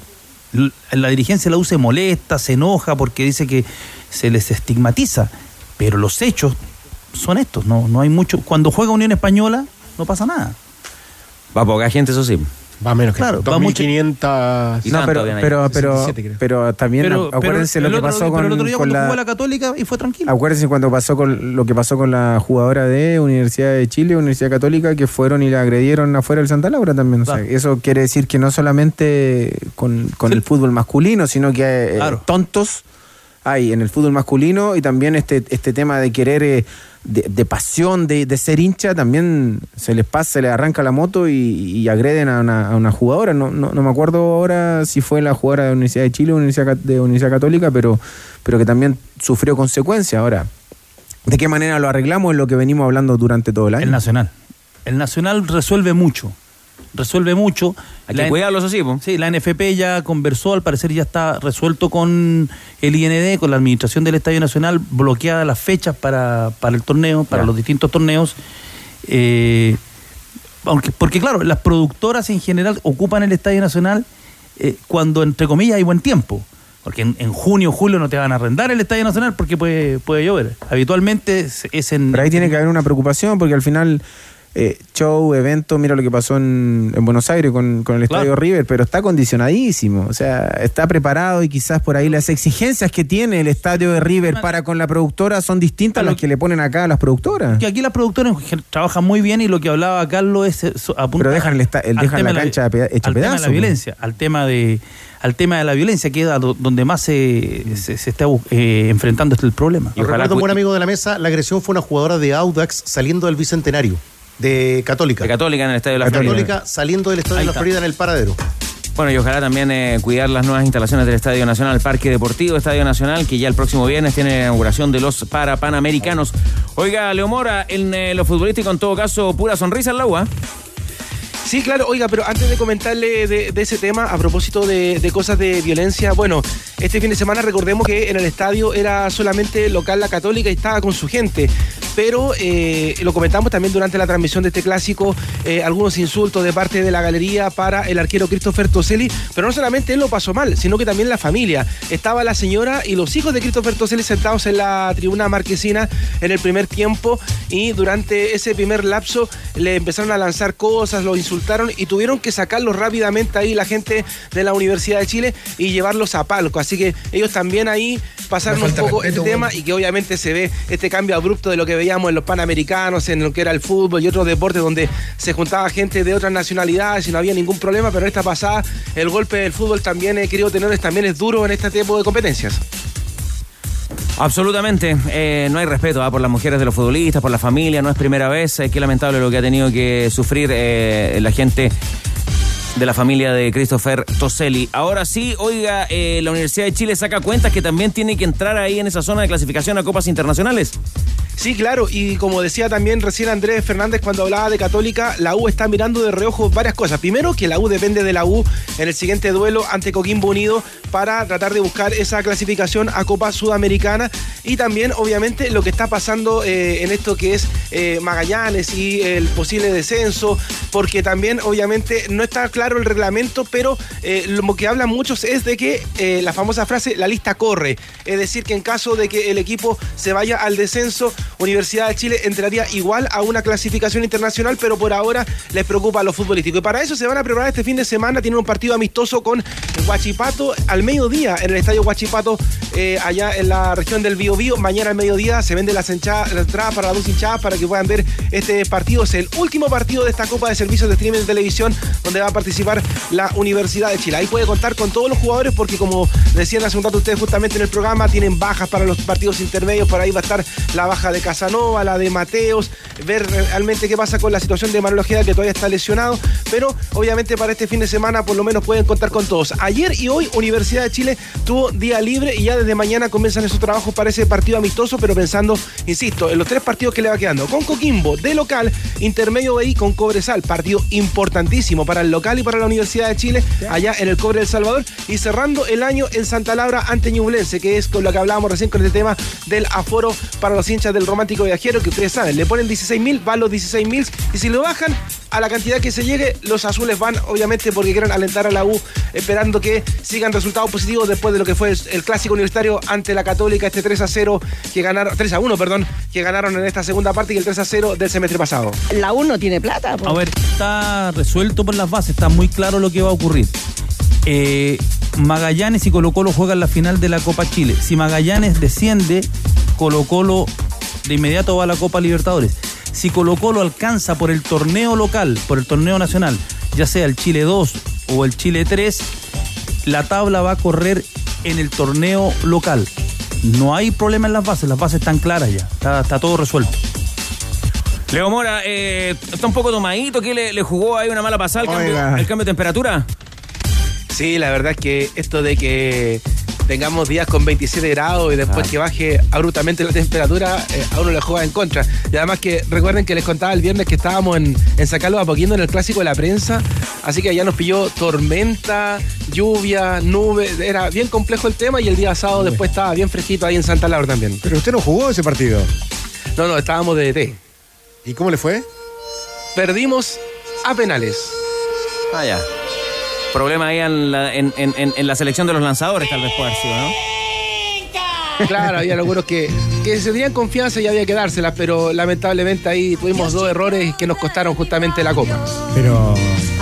La dirigencia de la U se molesta, se enoja porque dice que se les estigmatiza, pero los hechos son estos, no, no hay mucho. Cuando juega Unión Española no pasa nada. Va poca gente, eso sí. Va menos que Claro, va mucho- 2.500. No, pero, pero, pero, 17 creo. pero también Pero- acu- acuérdense pero lo que otro- pasó con, el otro día con la, jugó la Católica y fue tranquilo. Acuérdense cuando pasó con lo que pasó con la jugadora de Universidad de Chile, Universidad Católica, que fueron y la agredieron afuera del Santa Laura también. O sea, eso quiere decir que no solamente con, con el fútbol masculino, sino que eh, Claro. tontos hay en el fútbol masculino y también este, este tema de querer, eh, de, de pasión, de, de ser hincha, también se les pasa, se les arranca la moto y, agreden a una, a una jugadora. No, no, no me acuerdo ahora si fue la jugadora de la Universidad de Chile o Universidad, de Universidad Católica, pero, pero que también sufrió consecuencias. Ahora, ¿de qué manera lo arreglamos? Es lo que venimos hablando durante todo el año. El Nacional. El Nacional resuelve mucho. Resuelve mucho. Hay que cuidarlo, eso sí. Sí, la NFP ya conversó, al parecer ya está resuelto con el IND, con la administración del Estadio Nacional, bloqueadas las fechas para, para el torneo, para Ya. los distintos torneos. Eh, aunque, porque claro, las productoras en general ocupan el Estadio Nacional eh, cuando, entre comillas, hay buen tiempo. Porque en, en junio o julio no te van a arrendar el Estadio Nacional porque puede, puede llover. Habitualmente es, es en... Pero ahí tiene que haber una preocupación porque al final eh, show, evento, mira lo que pasó en, en Buenos Aires con, con el Claro. Estadio River, pero está condicionadísimo, o sea, está preparado y quizás por ahí las exigencias que tiene el Estadio de River para con la productora son distintas a las que le ponen acá a las productoras. Que aquí las productoras trabajan muy bien y lo que hablaba Carlos es eso, apunta Pero dejan el el- dejan la cancha hecha al tema de pedazo, la pues. violencia, al tema de al tema de la violencia que es donde más se, se, se está eh, enfrentando este el problema. Y recuerdo un buen amigo de la mesa, la agresión fue una jugadora de Audax saliendo del Bicentenario, de Católica. De Católica en el Estadio de la Florida. Católica saliendo del Estadio de la. Florida en el paradero. Bueno, y ojalá también eh, cuidar las nuevas instalaciones del Estadio Nacional, Parque Deportivo, Estadio Nacional, que ya el próximo viernes tiene la inauguración de los Parapanamericanos. Oiga, Leomora, en eh, lo futbolístico, en todo caso, pura sonrisa en la UA. Sí, claro, oiga, pero antes de comentarle de, ese tema, a propósito de, cosas de violencia, bueno, este fin de semana recordemos que en el estadio era solamente local la católica y estaba con su gente, pero eh, lo comentamos también durante la transmisión de este clásico, eh, algunos insultos de parte de la galería para el arquero Christopher Toselli, pero no solamente él lo pasó mal, sino que también la familia. Estaba la señora y los hijos de Christopher Toselli sentados en la tribuna marquesina en el primer tiempo y durante ese primer lapso le empezaron a lanzar cosas, lo y tuvieron que sacarlos rápidamente ahí la gente de la Universidad de Chile y llevarlos a palco. Así que ellos también ahí pasaron un poco respeto, tema bueno. y que obviamente se ve este cambio abrupto de lo que veíamos en los panamericanos, en lo que era el fútbol y otros deportes donde se juntaba gente de otras nacionalidades y no había ningún problema, pero en esta pasada el golpe del fútbol también, eh, querido tenores, también es duro en este tipo de competencias. Absolutamente, eh, no hay respeto ¿ah? por las mujeres de los futbolistas, por la familia, no es primera vez, eh, qué lamentable lo que ha tenido que sufrir eh, la gente de la familia de Christopher Toselli. Ahora sí, oiga, eh, la Universidad de Chile saca cuentas que también tiene que entrar ahí en esa zona de clasificación a copas internacionales. Sí, claro, y como decía también recién Andrés Fernández cuando hablaba de Católica, la U está mirando de reojo varias cosas. Primero, que la U depende de la U en el siguiente duelo ante Coquimbo Unido para tratar de buscar esa clasificación a Copa Sudamericana y también, obviamente, lo que está pasando eh, en esto que es eh, Magallanes y el posible descenso, porque también, obviamente, no está claro el reglamento, pero eh, lo que hablan muchos es de que la famosa frase, la lista corre, es decir, que en caso de que el equipo se vaya al descenso, Universidad de Chile entraría igual a una clasificación internacional, pero por ahora les preocupa lo futbolístico. Y para eso se van a preparar este fin de semana, tienen un partido amistoso con Huachipato al mediodía en el estadio Huachipato, eh, allá en la región del Biobío. Mañana al mediodía se vende las entradas para las dos hinchadas para que puedan ver este partido. Es el último partido de esta Copa de Servicios de Streaming de Televisión donde va a participar la Universidad de Chile. Ahí puede contar con todos los jugadores porque como decían hace un rato ustedes justamente en el programa, tienen bajas para los partidos intermedios. Por ahí va a estar la baja de Casanova, la de Mateos, ver realmente qué pasa con la situación de Manuel Ojeda que todavía está lesionado. Pero obviamente para este fin de semana por lo menos pueden contar con todos. Ayer y hoy Universidad de Chile tuvo día libre y ya desde mañana comienzan esos trabajos para ese partido amistoso, pero pensando, insisto, en los tres partidos que le va quedando. Con Coquimbo de local, intermedio ahí con Cobresal, partido importantísimo para el local y para la Universidad de Chile, allá en el Cobre del Salvador, y cerrando el año en Santa Laura ante Ñublense, que es con lo que hablábamos recién con el tema del aforo para los hinchas del romántico viajero, que ustedes saben, le ponen 16 mil, van los 16 mil, y si lo bajan a la cantidad que se llegue, los azules van, obviamente, porque quieren alentar a la U, esperando que sigan resultados positivos después de lo que fue el clásico universitario ante la Católica, este 3 a 0 que ganaron, 3 a 1, perdón, que ganaron en esta segunda parte y el 3 a 0 del semestre pasado. La U no tiene plata. A ver, está resuelto por las bases, está muy claro lo que va a ocurrir. Eh, Magallanes y Colo Colo juegan la final de la Copa Chile. Si Magallanes desciende, Colo Colo de inmediato va a la Copa Libertadores. Si Colo Colo alcanza por el torneo local, por el torneo nacional, ya sea el Chile 2 o el Chile 3, la tabla va a correr en el torneo local. No hay problema en las bases, las bases están claras ya, está, está todo resuelto. Leo Mora, eh, está un poco tomadito, ¿qué le, le jugó ahí una mala pasada el cambio, Oiga. el cambio de temperatura? Sí, la verdad es que esto de que tengamos días con 27 grados y después que baje abruptamente la temperatura, eh, a uno le juega en contra. Y además que recuerden que les contaba el viernes que estábamos en, en San Carlos Apoquindo en el clásico de la prensa, así que allá nos pilló tormenta, lluvia, nube, era bien complejo el tema y el día sábado después estaba bien fresquito ahí en Santa Laura también. Pero usted no jugó ese partido. No, no, estábamos de DT. ¿Y cómo le fue? Perdimos a penales. Ah, ya. Problema ahí en la, en, en- en- en la selección de los lanzadores, tal vez puede sido, ¿no? Claro, había algunos que, que se tenían confianza y había que dárselas, pero lamentablemente ahí tuvimos dos errores que nos costaron justamente la copa. Pero,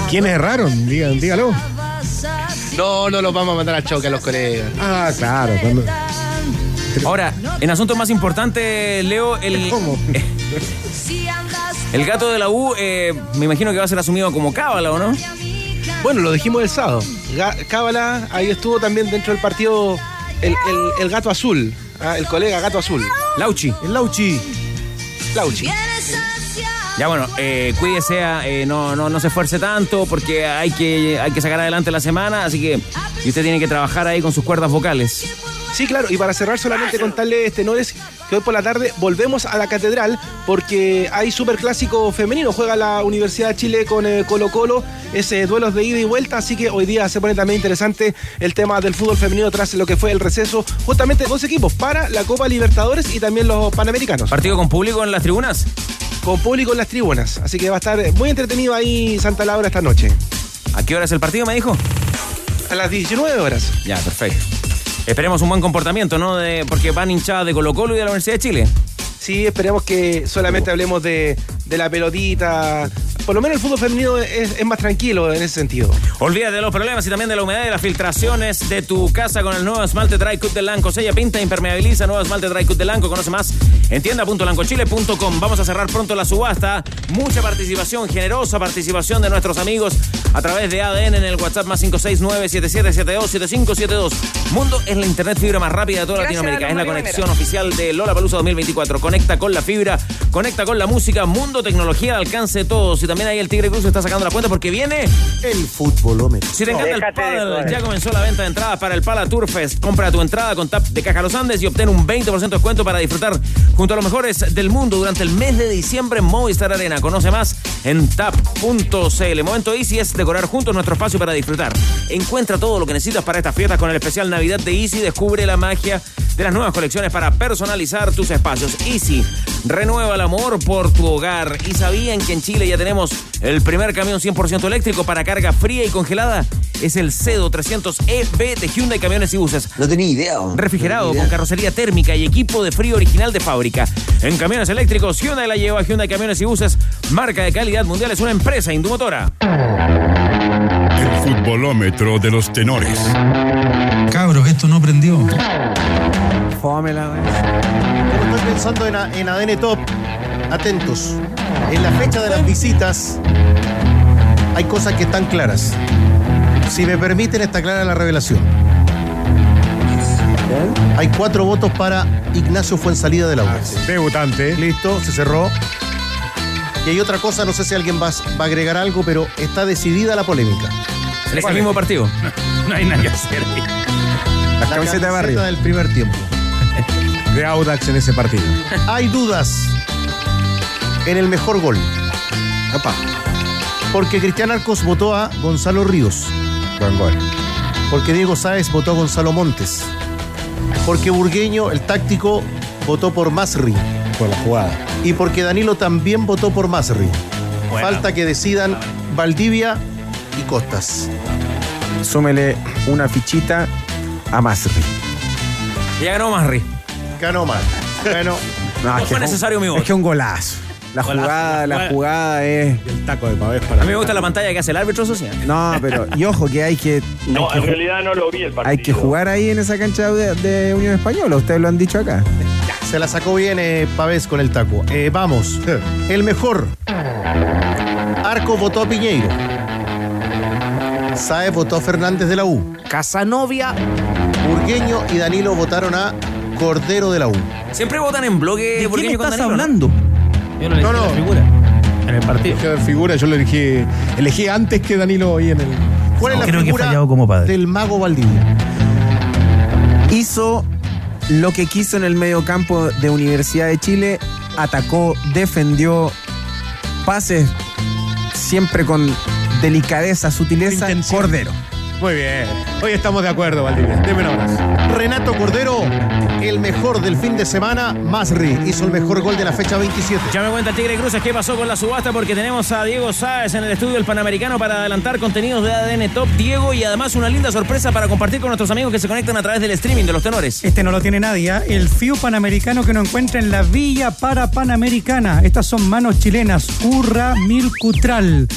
¿quiénes erraron? Digan, dígalo. No, no los vamos a mandar al choque a los colegas. Ah, claro. cuando- Ahora, en asuntos más importantes, Leo, el. El gato de la U, eh, me imagino que va a ser asumido como cábala, ¿o no? Bueno, lo dijimos el sábado. Cábala, ahí estuvo también dentro del partido el, el- el gato azul, ah, el colega gato azul. Lauchi. El Lauchi. Lauchi. Ya bueno, eh, cuídese, eh, no, no, no se esfuerce tanto porque hay que, hay que sacar adelante la semana, así que y usted tiene que trabajar ahí con sus cuerdas vocales. Sí, claro, y para cerrar solamente contarles, tenores, que hoy por la tarde volvemos a la catedral porque hay superclásico femenino, juega la Universidad de Chile con eh, Colo Colo, ese duelos de ida y vuelta, así que hoy día se pone también interesante el tema del fútbol femenino tras lo que fue el receso, justamente dos equipos para la Copa Libertadores y también los Panamericanos. ¿Partido con público en las tribunas? Con público en las tribunas, así que va a estar muy entretenido ahí Santa Laura esta noche. ¿A qué hora es el partido, me dijo? A las 19 horas. Ya, perfecto. Esperemos un buen comportamiento, ¿no? De, porque van hinchadas de Colo Colo y de la Universidad de Chile. Sí, esperemos que solamente hablemos de, de la pelotita. Por lo menos el fútbol femenino es, es más tranquilo en ese sentido. Olvídate de los problemas y también de la humedad y las filtraciones de tu casa con el nuevo esmalte Dry Cut de Lanco. Sella, pinta, impermeabiliza, nuevo esmalte Dry Cut de Lanco. Conoce más en tienda.lancochile.com. Vamos a cerrar pronto la subasta. Mucha participación, generosa participación de nuestros amigos a través de ADN en el WhatsApp más 569-7772-7572. Mundo es la internet fibra más rápida de toda Gracias, Latinoamérica. Es la conexión oficial de Lola Palusa 2024. Conecta con la fibra, conecta con la música. Mundo, tecnología al alcance de todos. También ahí el Tigre Cruz está sacando la cuenta porque viene el futbolómetro. Si te encanta el Déjate joder. ya comenzó la venta de entradas para el Pala Tour Fest. Compra tu entrada con TAP de Caja Los Andes y obtén un 20% de descuento para disfrutar junto a los mejores del mundo durante el mes de diciembre en Movistar Arena. Conoce más en tap.cl. Momento Easy es decorar juntos nuestro espacio para disfrutar. Encuentra todo lo que necesitas para estas fiestas con el especial Navidad de Easy. Descubre la magia de las nuevas colecciones para personalizar tus espacios. Easy, renueva el amor por tu hogar. ¿Y sabían que en Chile ya tenemos el primer camión 100% eléctrico para carga fría y congelada? Es el CEDO 300EB de Hyundai Camiones y Buses. No tenía idea. Refrigerado con carrocería térmica y equipo de frío original de fábrica. En camiones eléctricos, Hyundai la lleva Hyundai Camiones y Buses, marca de calidad mundial, es una empresa indumotora. El futbolómetro de los tenores. Cabros, esto no prendió. Fómela, estoy pensando en, en ADN Top, atentos. En la fecha de las visitas hay cosas que están claras. Si me permiten, está clara la revelación. Hay cuatro votos para Ignacio Fuensalida de la UAS. Debutante. Listo, se cerró. Y hay otra cosa, no sé si alguien va, va a agregar algo, pero está decidida la polémica. Es el mismo partido. No hay nada que hacer ahí. La camiseta de barrio. del primer tiempo. De Audax en ese partido. Hay dudas en el mejor gol. Porque Cristian Arcos votó a Gonzalo Ríos. Buen gol. Porque Diego Sáez votó a Gonzalo Montes. Porque Burgueño, el táctico, votó por Masri. Por la jugada. Y porque Danilo también votó por Masri. Falta que decidan Valdivia y Costas. Súmele una fichita a Masri. Ya ganó Masri. Ganó mal. Ganó. No, No es que fue un- necesario mi Es voto. que un golazo. La jugada, la jugada es. El taco de pavés para. A mí me gusta la pantalla que hace el árbitro social. No, pero. Y ojo que hay que. No, hay en que, realidad no lo vi el partido. hay que jugar ahí en esa cancha de, de Unión Española. Ustedes lo han dicho acá. Se la sacó bien eh, Pavés con el taco. Eh, vamos. El mejor. Arco votó a Piñeiro. Saez votó a Fernández de la U. Casanovia. Burgueño y Danilo votaron a Cordero de la U. Siempre votan en bloque ¿De quién estás Danilo, ¿no? Yo no le No, no. la figura. En el partido. Figura, yo lo elegí, elegí antes que Danilo hoy en el. ¿Cuál No, es la creo que he figura fallado como padre. del mago Valdivia? Hizo lo que quiso en el medio campo de Universidad de Chile. Atacó, defendió, pases siempre con delicadeza, sutileza. Intención. Cordero. Muy bien. Hoy estamos de acuerdo, Valdivia. Deme un abrazo. Renato Cordero, el mejor del fin de semana. Masri hizo el mejor gol de la fecha 27. Ya me cuenta Tigre Cruces qué pasó con la subasta porque tenemos a Diego Sáez en el estudio del Panamericano para adelantar contenidos de ADN Top. Diego y además una linda sorpresa para compartir con nuestros amigos que se conectan a través del streaming de los tenores. Este no lo tiene nadie, ¿ah? el FIU Panamericano que nos encuentra en la Villa para Panamericana. Estas son manos chilenas, Curra Mil Cutral.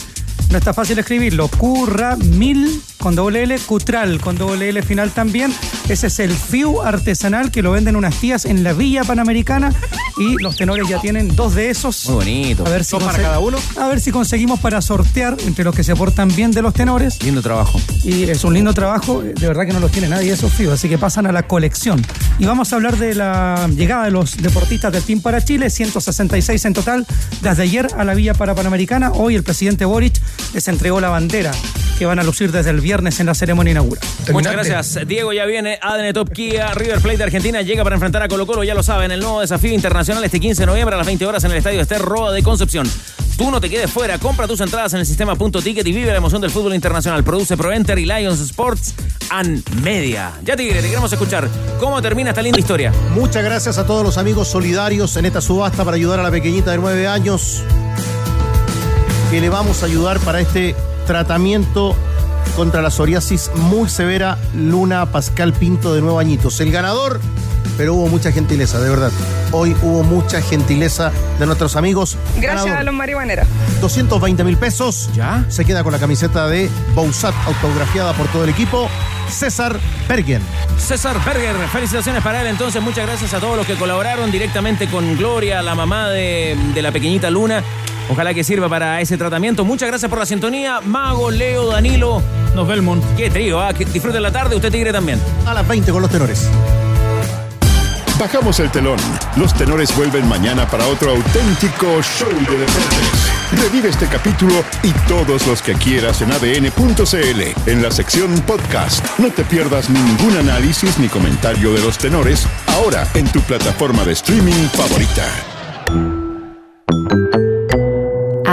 No está fácil escribirlo, Curra Mil con doble L, Cutral con doble L final también. Ese es el FIU artesanal que lo venden unas tías en la Villa Panamericana y los tenores ya tienen dos de esos. Muy bonito. A ver si ¿Dos para cada uno? A ver si conseguimos para sortear entre los que se portan bien de los tenores. Lindo trabajo. Y es un lindo trabajo, de verdad que no los tiene nadie esos FIU, así que pasan a la colección. Y vamos a hablar de la llegada de los deportistas del Team para Chile, 166 en total, desde ayer a la Villa para Panamericana. Hoy el presidente Boric les entregó la bandera que van a lucir desde el viernes en la ceremonia inaugural. Muchas gracias. Diego ya viene. ADN Top Kia. River Plate de Argentina llega para enfrentar a Colo Colo. Ya lo saben. El nuevo desafío internacional este 15 de noviembre a las 20 horas en el Estadio Ester Roa de Concepción. Tú no te quedes fuera. Compra tus entradas en el sistema Punto Ticket y vive la emoción del fútbol internacional. Produce ProEnter y Lions Sports and Media. Ya Tigre, te queremos escuchar. ¿Cómo termina esta linda historia? Muchas gracias a todos los amigos solidarios en esta subasta para ayudar a la pequeñita de nueve años que le vamos a ayudar para este tratamiento contra la psoriasis muy severa, Luna Pascal Pinto de nueve añitos. El ganador pero hubo mucha gentileza, de verdad. Hoy hubo mucha gentileza de nuestros amigos. Gracias Ganador, a los marihuaneros. 220 mil pesos. Ya. Se queda con la camiseta de Bousat autografiada por todo el equipo. César Bergen. César Berger, felicitaciones para él. Entonces, muchas gracias a todos los que colaboraron directamente con Gloria, la mamá de, de la pequeñita Luna. Ojalá que sirva para ese tratamiento. Muchas gracias por la sintonía. Mago, Leo, Danilo. Nos vemos. Qué trío, ¿ah? que disfruten la tarde. Usted, Tigre, también. A las 20 con los tenores. Bajamos el telón. Los tenores vuelven mañana para otro auténtico show de deportes. Revive este capítulo y todos los que quieras en adn.cl, en la sección podcast. No te pierdas ningún análisis ni comentario de los tenores, ahora en tu plataforma de streaming favorita.